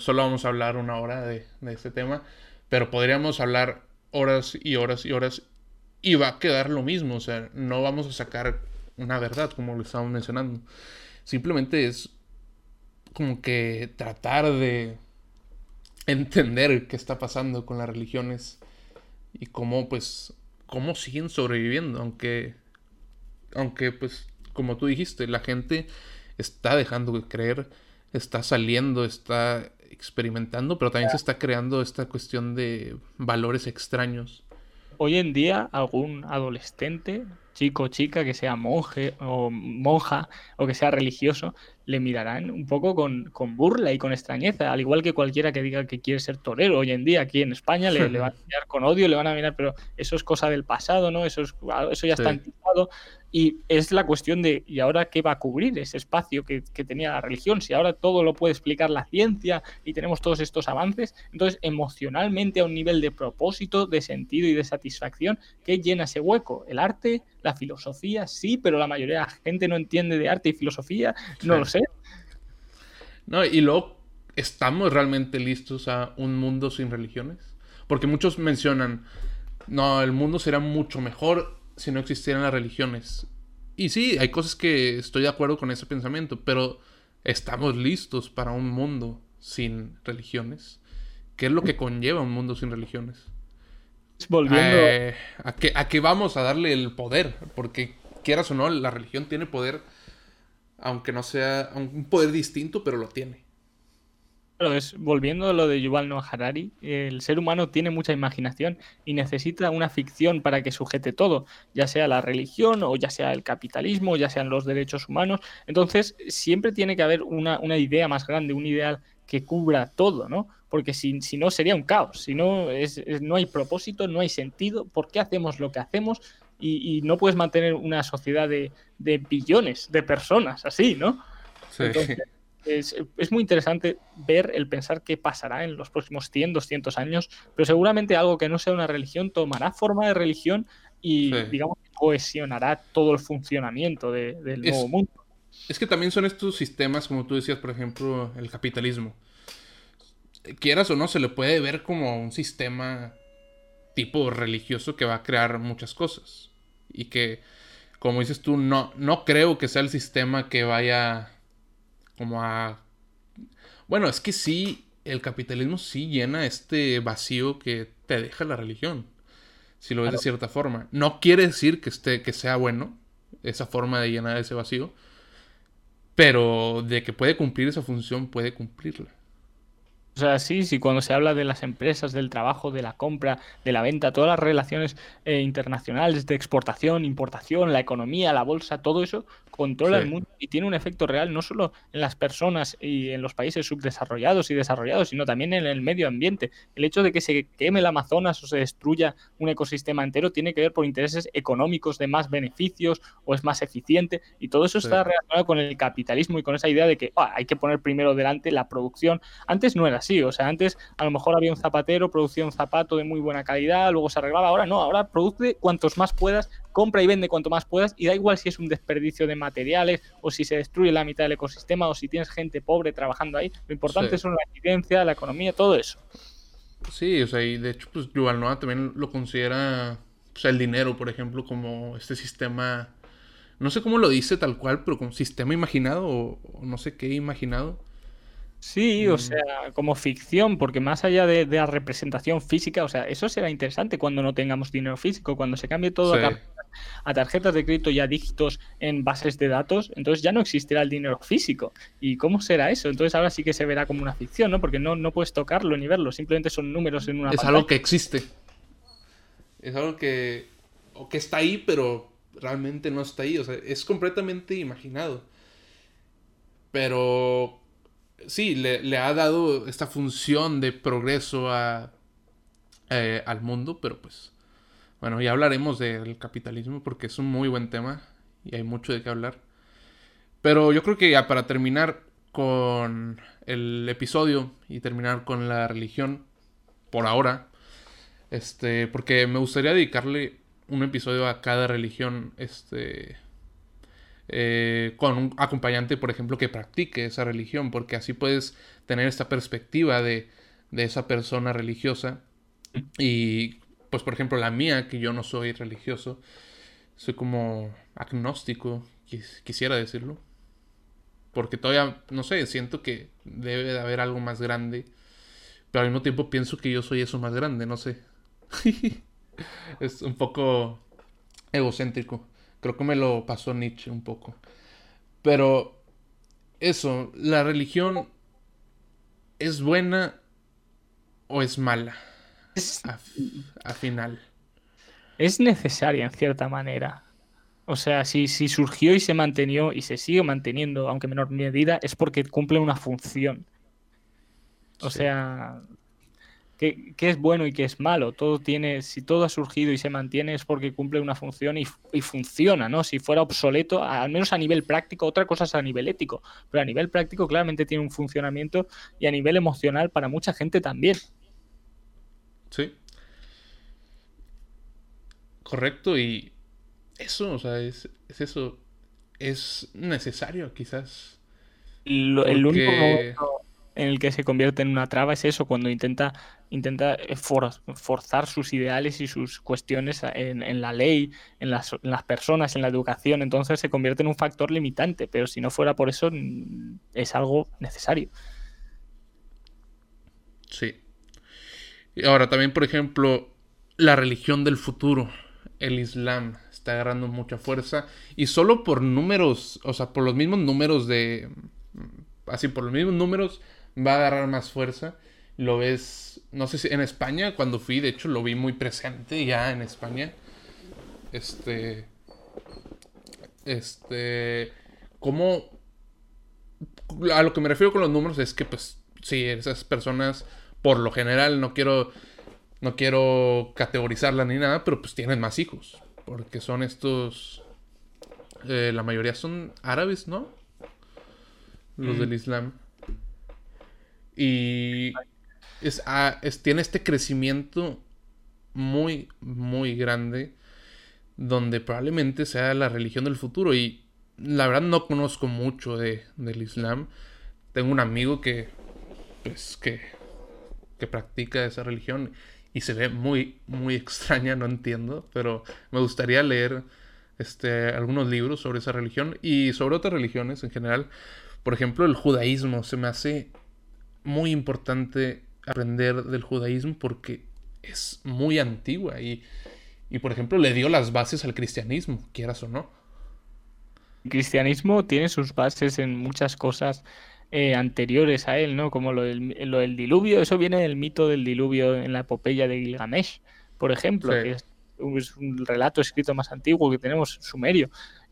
solo vamos a hablar una hora de, de, este tema, pero podríamos hablar horas y horas y horas y va a quedar lo mismo, o sea, no vamos a sacar una verdad como lo estábamos mencionando. Simplemente es como que tratar de entender qué está pasando con las religiones y cómo pues cómo siguen sobreviviendo aunque aunque pues como tú dijiste la gente está dejando de creer está saliendo está experimentando pero también se está creando esta cuestión de valores extraños. Hoy en día algún adolescente chico o chica que sea monje o monja o que sea religioso le mirarán un poco con, burla y con extrañeza, al igual que cualquiera que diga que quiere ser torero hoy en día aquí en España, le, van a mirar con odio, le van a mirar, pero eso es cosa del pasado, ¿no? Eso, es, eso ya está anticuado. Y es la cuestión de, ¿y ahora qué va a cubrir ese espacio que, tenía la religión? Si ahora todo lo puede explicar la ciencia y tenemos todos estos avances, entonces emocionalmente a un nivel de propósito, de sentido y de satisfacción, ¿qué llena ese hueco? ¿El arte? ¿La filosofía? Sí, pero la mayoría de la gente no entiende de arte y filosofía, no lo sé. No, y luego, ¿estamos realmente listos a un mundo sin religiones? Porque muchos mencionan, no, el mundo será mucho mejor si no existieran las religiones. Y sí, hay cosas que estoy de acuerdo con ese pensamiento, pero ¿estamos listos para un mundo sin religiones? ¿Qué es lo que conlleva un mundo sin religiones? Volviendo. Eh, ¿a, qué, ¿A qué vamos a darle el poder? Porque quieras o no, la religión tiene poder, aunque no sea un poder distinto, pero lo tiene volviendo a lo de Yuval Noah Harari, el ser humano tiene mucha imaginación y necesita una ficción para que sujete todo, ya sea la religión o ya sea el capitalismo, ya sean los derechos humanos. Entonces, siempre tiene que haber una, idea más grande, un ideal que cubra todo, ¿no? Porque si, si no sería un caos, si no, es, no hay propósito, no hay sentido, ¿por qué hacemos lo que hacemos? Y, no puedes mantener una sociedad de, billones de personas así, ¿no? Sí es, muy interesante ver el pensar qué pasará en los próximos 100, 200 años, pero seguramente algo que no sea una religión tomará forma de religión y, digamos, cohesionará todo el funcionamiento del nuevo mundo. Es que también son estos sistemas, como tú decías, por ejemplo, el capitalismo. Quieras o no, se le puede ver como un sistema tipo religioso que va a crear muchas cosas. Y que, como dices tú, no, no creo que sea el sistema que vaya como a... Bueno, es que sí, el capitalismo sí llena este vacío que te deja la religión. Si lo ves de cierta forma. No quiere decir que, esté, que sea bueno esa forma de llenar ese vacío. Pero de que puede cumplir esa función, puede cumplirla. O sea, sí, sí, cuando se habla de las empresas, del trabajo, de la compra, de la venta, todas las relaciones eh, internacionales de exportación, importación, la economía, la bolsa, todo eso controla el mundo y tiene un efecto real no solo en las personas y en los países subdesarrollados y desarrollados, sino también en el medio ambiente. El hecho de que se queme el Amazonas o se destruya un ecosistema entero tiene que ver por intereses económicos de más beneficios o es más eficiente y todo eso está relacionado con el capitalismo y con esa idea de que ah, hay que poner primero delante la producción. Antes no era así, o sea, antes a lo mejor había un zapatero, producía un zapato de muy buena calidad, luego se arreglaba, ahora no, ahora produce cuantos más puedas compra y vende cuanto más puedas y da igual si es un desperdicio de materiales o si se destruye la mitad del ecosistema o si tienes gente pobre trabajando ahí. Lo importante son la evidencia, la economía, todo eso. Sí, o sea, y de hecho, pues Yuval Noah también lo considera, o sea, el dinero, por ejemplo, como este sistema, no sé cómo lo dice tal cual, pero como sistema imaginado o no sé qué imaginado Sí, o mm. sea, como ficción, porque más allá de, la representación física, o sea, eso será interesante cuando no tengamos dinero físico, cuando se cambie todo a, tarjetas de crédito y a dígitos en bases de datos, entonces ya no existirá el dinero físico. ¿Y cómo será eso? Entonces ahora sí que se verá como una ficción, ¿no? Porque no, no puedes tocarlo ni verlo, simplemente son números en una... Es algo que existe. Es algo que... o que está ahí, pero realmente no está ahí, o sea, es completamente imaginado. Pero sí, le, ha dado esta función de progreso a, eh, al mundo, pero pues, bueno, ya hablaremos del capitalismo porque es un muy buen tema y hay mucho de qué hablar. Pero yo creo que ya para terminar con el episodio y terminar con la religión, por ahora, este, porque me gustaría dedicarle un episodio a cada religión, este, eh, con un acompañante, por ejemplo, que practique esa religión, porque así puedes tener esta perspectiva de, esa persona religiosa. Y, pues, por ejemplo, la mía, que yo no soy religioso, soy como agnóstico, quisiera decirlo. Porque todavía, no sé, siento que debe de haber algo más grande. Pero al mismo tiempo pienso que yo soy eso más grande, no sé. es un poco egocéntrico. Creo que me lo pasó Nietzsche un poco. Pero eso, la religión es buena o es mala. A, final. Es necesaria en cierta manera. O sea, si, si surgió y se mantenió y se sigue manteniendo, aunque en menor medida, es porque cumple una función. O sea, qué, es bueno y qué es malo. Todo tiene, si todo ha surgido y se mantiene es porque cumple una función y, funciona, ¿no? Si fuera obsoleto, al menos a nivel práctico, otra cosa es a nivel ético, pero a nivel práctico claramente tiene un funcionamiento y a nivel emocional para mucha gente también. Sí. Correcto, y eso, o sea, es, eso. Es necesario, quizás. el único en el que se convierte en una traba es eso, cuando intenta, intenta eh, forzar sus ideales y sus cuestiones en, la ley, en las, personas, en la educación, entonces se convierte en un factor limitante, pero si no fuera por eso mm, es algo necesario. Sí. Y ahora también, por ejemplo, la religión del futuro, el Islam, está agarrando mucha fuerza y solo por números, o sea, por los mismos números de... Así, por los mismos números va a agarrar más fuerza. Lo ves, no sé si en España, cuando fui, de hecho lo vi muy presente ya en España. Este. Este. Como. A lo que me refiero con los números es que, pues, sí, esas personas, por lo general, no quiero. No quiero categorizarla ni nada, pero pues tienen más hijos. Porque son estos. Eh, la mayoría son árabes, ¿no? Los mm. del Islam. Y ah, es, tiene este crecimiento muy, muy grande donde probablemente sea la religión del futuro. Y la verdad no conozco mucho de, del Islam. Tengo un amigo que, pues, que, que practica esa religión. y se ve muy, muy extraña, no entiendo, pero me gustaría leer este, algunos libros sobre esa religión y sobre otras religiones en general. Por ejemplo, el judaísmo. Se me hace muy importante aprender del judaísmo porque es muy antigua y, y, por ejemplo, le dio las bases al cristianismo, quieras o no. El cristianismo tiene sus bases en muchas cosas eh, anteriores a él, ¿no? Como lo del, lo del, diluvio, eso viene del mito del diluvio en la epopeya de Gilgamesh, por ejemplo, que es, un relato escrito más antiguo que tenemos, sumerio,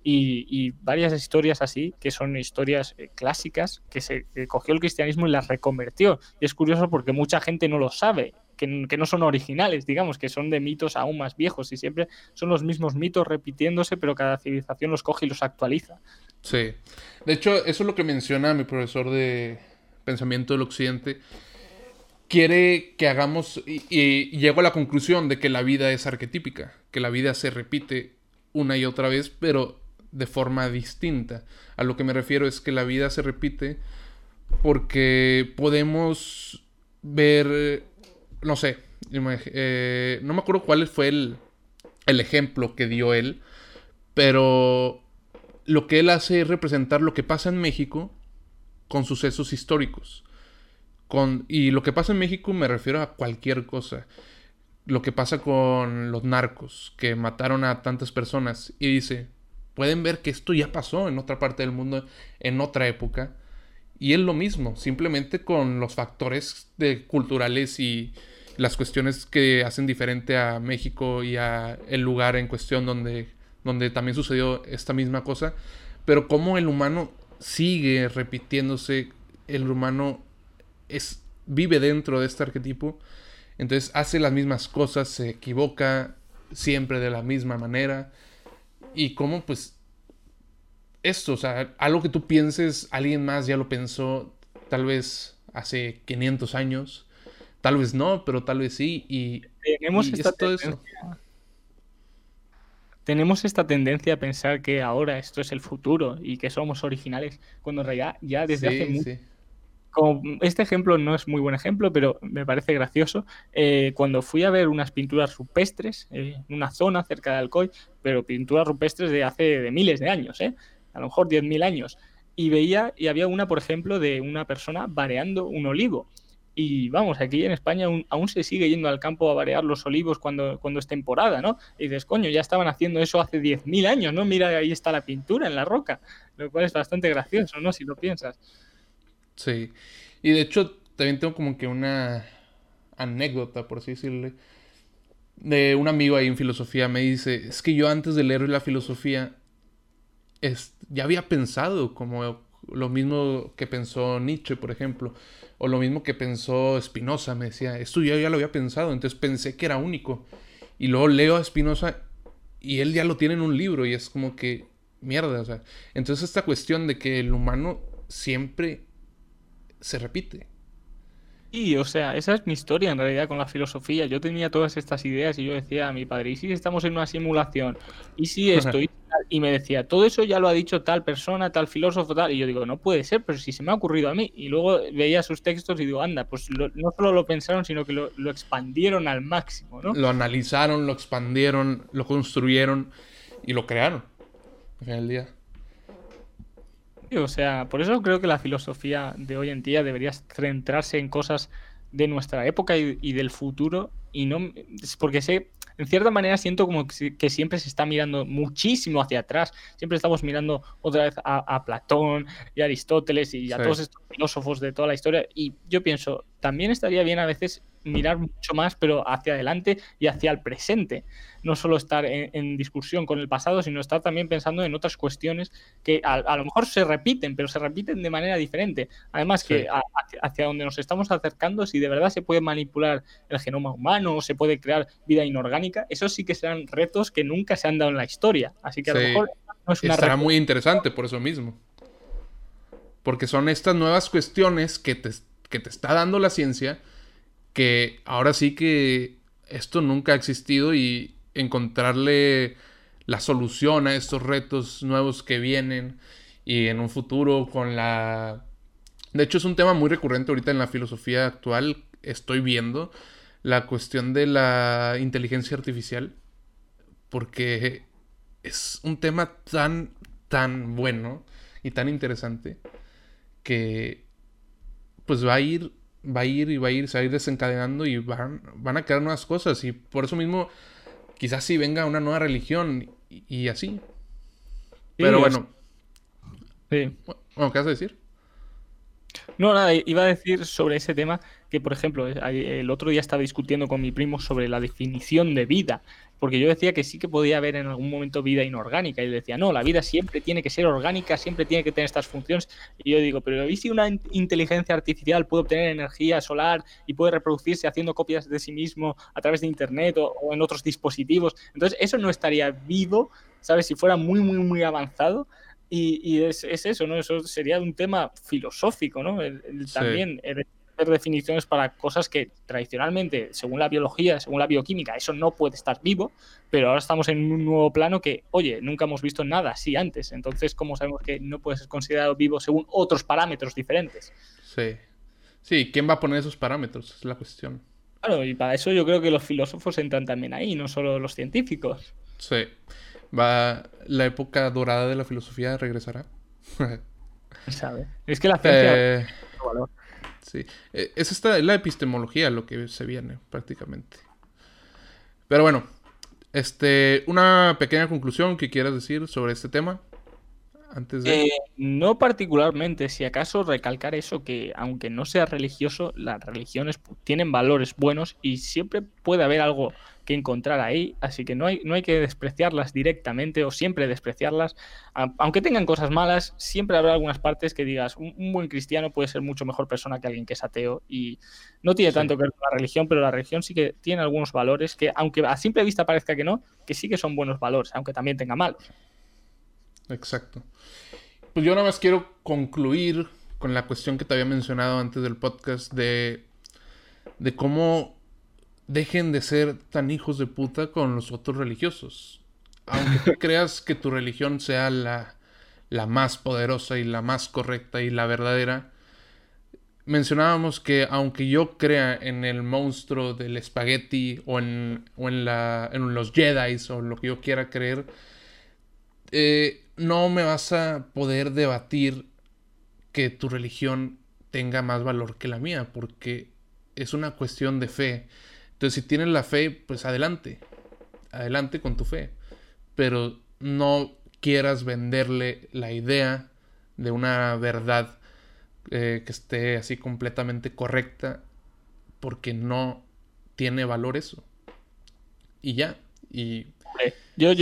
y, varias historias así, que son historias eh, clásicas, que se cogió el cristianismo y las reconvertió. Y es curioso porque mucha gente no lo sabe, que, no son originales, digamos, que son de mitos aún más viejos y siempre son los mismos mitos repitiéndose, pero cada civilización los coge y los actualiza. Sí. De hecho, eso es lo que menciona mi profesor de pensamiento del occidente. Quiere que hagamos, y, y llego a la conclusión de que la vida es arquetípica, que la vida se repite una y otra vez, pero de forma distinta. A lo que me refiero es que la vida se repite porque podemos ver, no sé, eh, no me acuerdo cuál fue el, el ejemplo que dio él, pero lo que él hace es representar lo que pasa en México con sucesos históricos. Con, y lo que pasa en México me refiero a cualquier cosa. Lo que pasa con los narcos, que mataron a tantas personas. Y dice, pueden ver que esto ya pasó en otra parte del mundo, en otra época. Y es lo mismo, simplemente con los factores culturales y las cuestiones que hacen diferente a México y a el lugar en cuestión donde donde también sucedió esta misma cosa, pero cómo el humano sigue repitiéndose, el humano es, vive dentro de este arquetipo, entonces hace las mismas cosas, se equivoca siempre de la misma manera, y cómo pues esto, o sea, algo que tú pienses, alguien más ya lo pensó tal vez hace 500 años, tal vez no, pero tal vez sí, y, Tenemos esta todo eso. tenemos esta tendencia a pensar que ahora esto es el futuro y que somos originales, cuando en realidad ya desde hace mucho... Como este ejemplo no es muy buen ejemplo, pero me parece gracioso. Eh, cuando fui a ver unas pinturas rupestres eh, en una zona cerca de Alcoy, pero pinturas rupestres de hace de miles de años, ¿eh? a lo mejor 10.000 años, y veía, y había una, por ejemplo, de una persona vareando un olivo. Y vamos, aquí en España aún, se sigue yendo al campo a variar los olivos cuando, cuando es temporada, ¿no? Y dices, coño, ya estaban haciendo eso hace 10.000 años, ¿no? Mira, ahí está la pintura en la roca, lo cual es bastante gracioso, ¿no? Si lo piensas. Sí. Y de hecho, también tengo como que una anécdota, por así decirle, de un amigo ahí en filosofía. Me dice, es que yo antes de leer la filosofía, es, ya había pensado como lo mismo que pensó Nietzsche, por ejemplo, o lo mismo que pensó Spinoza, me decía, esto yo ya lo había pensado, entonces pensé que era único. Y luego leo a Spinoza y él ya lo tiene en un libro y es como que, mierda, o sea, entonces esta cuestión de que el humano siempre se repite. Y, o sea, esa es mi historia en realidad con la filosofía. Yo tenía todas estas ideas y yo decía a mi padre, ¿y si estamos en una simulación? ¿Y si esto? y me decía, todo eso ya lo ha dicho tal persona, tal filósofo, tal. Y yo digo, no puede ser, pero si se me ha ocurrido a mí. Y luego veía sus textos y digo, anda, pues no solo lo pensaron, sino que lo, expandieron al máximo, ¿no? Lo analizaron, lo expandieron, lo construyeron y lo crearon. En el día. O sea, por eso creo que la filosofía de hoy en día debería centrarse en cosas de nuestra época y, y del futuro y no porque sé en cierta manera siento como que, siempre se está mirando muchísimo hacia atrás. Siempre estamos mirando otra vez a, Platón y a Aristóteles y a todos estos filósofos de toda la historia. Y yo pienso, también estaría bien a veces mirar mucho más, pero hacia adelante y hacia el presente. No solo estar en, discusión con el pasado, sino estar también pensando en otras cuestiones que a, lo mejor se repiten, pero se repiten de manera diferente. Además, que hacia donde nos estamos acercando, si de verdad se puede manipular el genoma humano o se puede crear vida inorgánica, esos sí que serán retos que nunca se han dado en la historia. Así que a lo mejor no es una Estará muy interesante por eso mismo. Porque son estas nuevas cuestiones que te, que te está dando la ciencia que ahora sí que esto nunca ha existido y encontrarle la solución a estos retos nuevos que vienen y en un futuro con la... De hecho es un tema muy recurrente ahorita en la filosofía actual, estoy viendo la cuestión de la inteligencia artificial, porque es un tema tan, tan bueno y tan interesante que pues va a ir, va a ir y va a ir, se va a ir desencadenando y van, van a quedar nuevas cosas y por eso mismo quizás sí venga una nueva religión y, así. Pero bueno. Sí. Bueno, ¿qué vas a decir? No, nada, iba a decir sobre ese tema que, por ejemplo, el otro día estaba discutiendo con mi primo sobre la definición de vida, porque yo decía que sí que podía haber en algún momento vida inorgánica, y él decía, no, la vida siempre tiene que ser orgánica, siempre tiene que tener estas funciones, y yo digo, pero ¿y si una inteligencia artificial puede obtener energía solar y puede reproducirse haciendo copias de sí mismo a través de Internet o, en otros dispositivos? Entonces, eso no estaría vivo, ¿sabes? Si fuera muy, muy, muy avanzado. Y, es, eso, ¿no? Eso sería un tema filosófico, ¿no? también definiciones para cosas que tradicionalmente, según la biología, según la bioquímica, eso no puede estar vivo, pero ahora estamos en un nuevo plano que, oye, nunca hemos visto nada así antes. Entonces, ¿cómo sabemos que no puede ser considerado vivo según otros parámetros diferentes? Sí. Sí, ¿quién va a poner esos parámetros? Es la cuestión. Claro, y para eso yo creo que los filósofos entran también ahí, no solo los científicos. Sí. Va, la época dorada de la filosofía regresará. ¿Sabe? Es que la ciencia... Eh, Sí. E, es esta la epistemología lo que se viene prácticamente. Pero bueno, este, una pequeña conclusión que quieras decir sobre este tema. Antes de... Eh, no particularmente, si acaso recalcar eso, que aunque no sea religioso, las religiones tienen valores buenos y siempre puede haber algo que encontrar ahí, así que no hay, no hay que despreciarlas directamente o siempre despreciarlas. Aunque tengan cosas malas, siempre habrá algunas partes que digas, un, buen cristiano puede ser mucho mejor persona que alguien que es ateo y no tiene tanto que ver con la religión, pero la religión sí que tiene algunos valores que, aunque a simple vista parezca que no, que sí que son buenos valores, aunque también tenga malos. Exacto. Pues yo nada más quiero concluir con la cuestión que te había mencionado antes del podcast de, de cómo dejen de ser tan hijos de puta con los otros religiosos. Aunque tú creas que tu religión sea la, la más poderosa y la más correcta y la verdadera, mencionábamos que aunque yo crea en el monstruo del espagueti o en, o en, la, en los Jedi o lo que yo quiera creer, eh, no me vas a poder debatir que tu religión tenga más valor que la mía, porque es una cuestión de fe. Entonces, si tienes la fe, pues adelante. Adelante con tu fe. Pero no quieras venderle la idea de una verdad eh, que esté así completamente correcta porque no tiene valor eso. Y ya. Y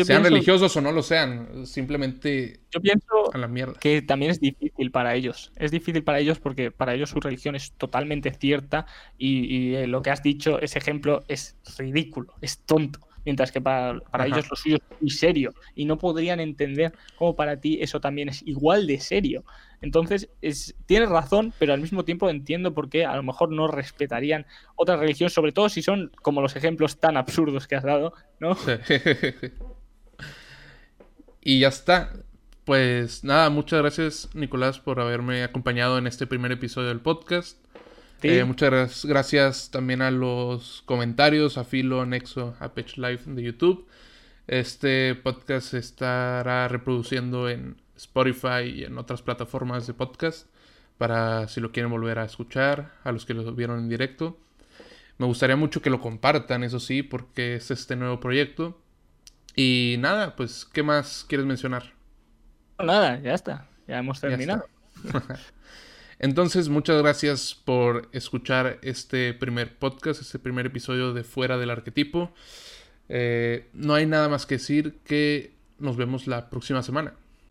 sean religiosos o no lo sean, simplemente yo pienso a la mierda. que también es difícil para ellos. Es difícil para ellos porque para ellos su religión es totalmente cierta y, eh, lo que has dicho, ese ejemplo, es ridículo, es tonto. Mientras que para, ellos lo suyo es muy serio y no podrían entender cómo para ti eso también es igual de serio. Entonces, es, tienes razón, pero al mismo tiempo entiendo por qué a lo mejor no respetarían otra religión, sobre todo si son como los ejemplos tan absurdos que has dado, ¿no? y ya está. Pues nada, muchas gracias Nicolás por haberme acompañado en este primer episodio del podcast. Eh, muchas gracias también a los comentarios, a Filo, Nexo, a Pitch Live de YouTube. Este podcast se estará reproduciendo en Spotify y en otras plataformas de podcast para si lo quieren volver a escuchar, a los que lo vieron en directo. Me gustaría mucho que lo compartan, eso sí, porque es este nuevo proyecto. Y nada, pues, ¿qué más quieres mencionar? Nada, ya está, ya hemos terminado. Entonces, muchas gracias por escuchar este primer podcast, este primer episodio de Fuera del Arquetipo. Eh, no hay nada más que decir que nos vemos la próxima semana.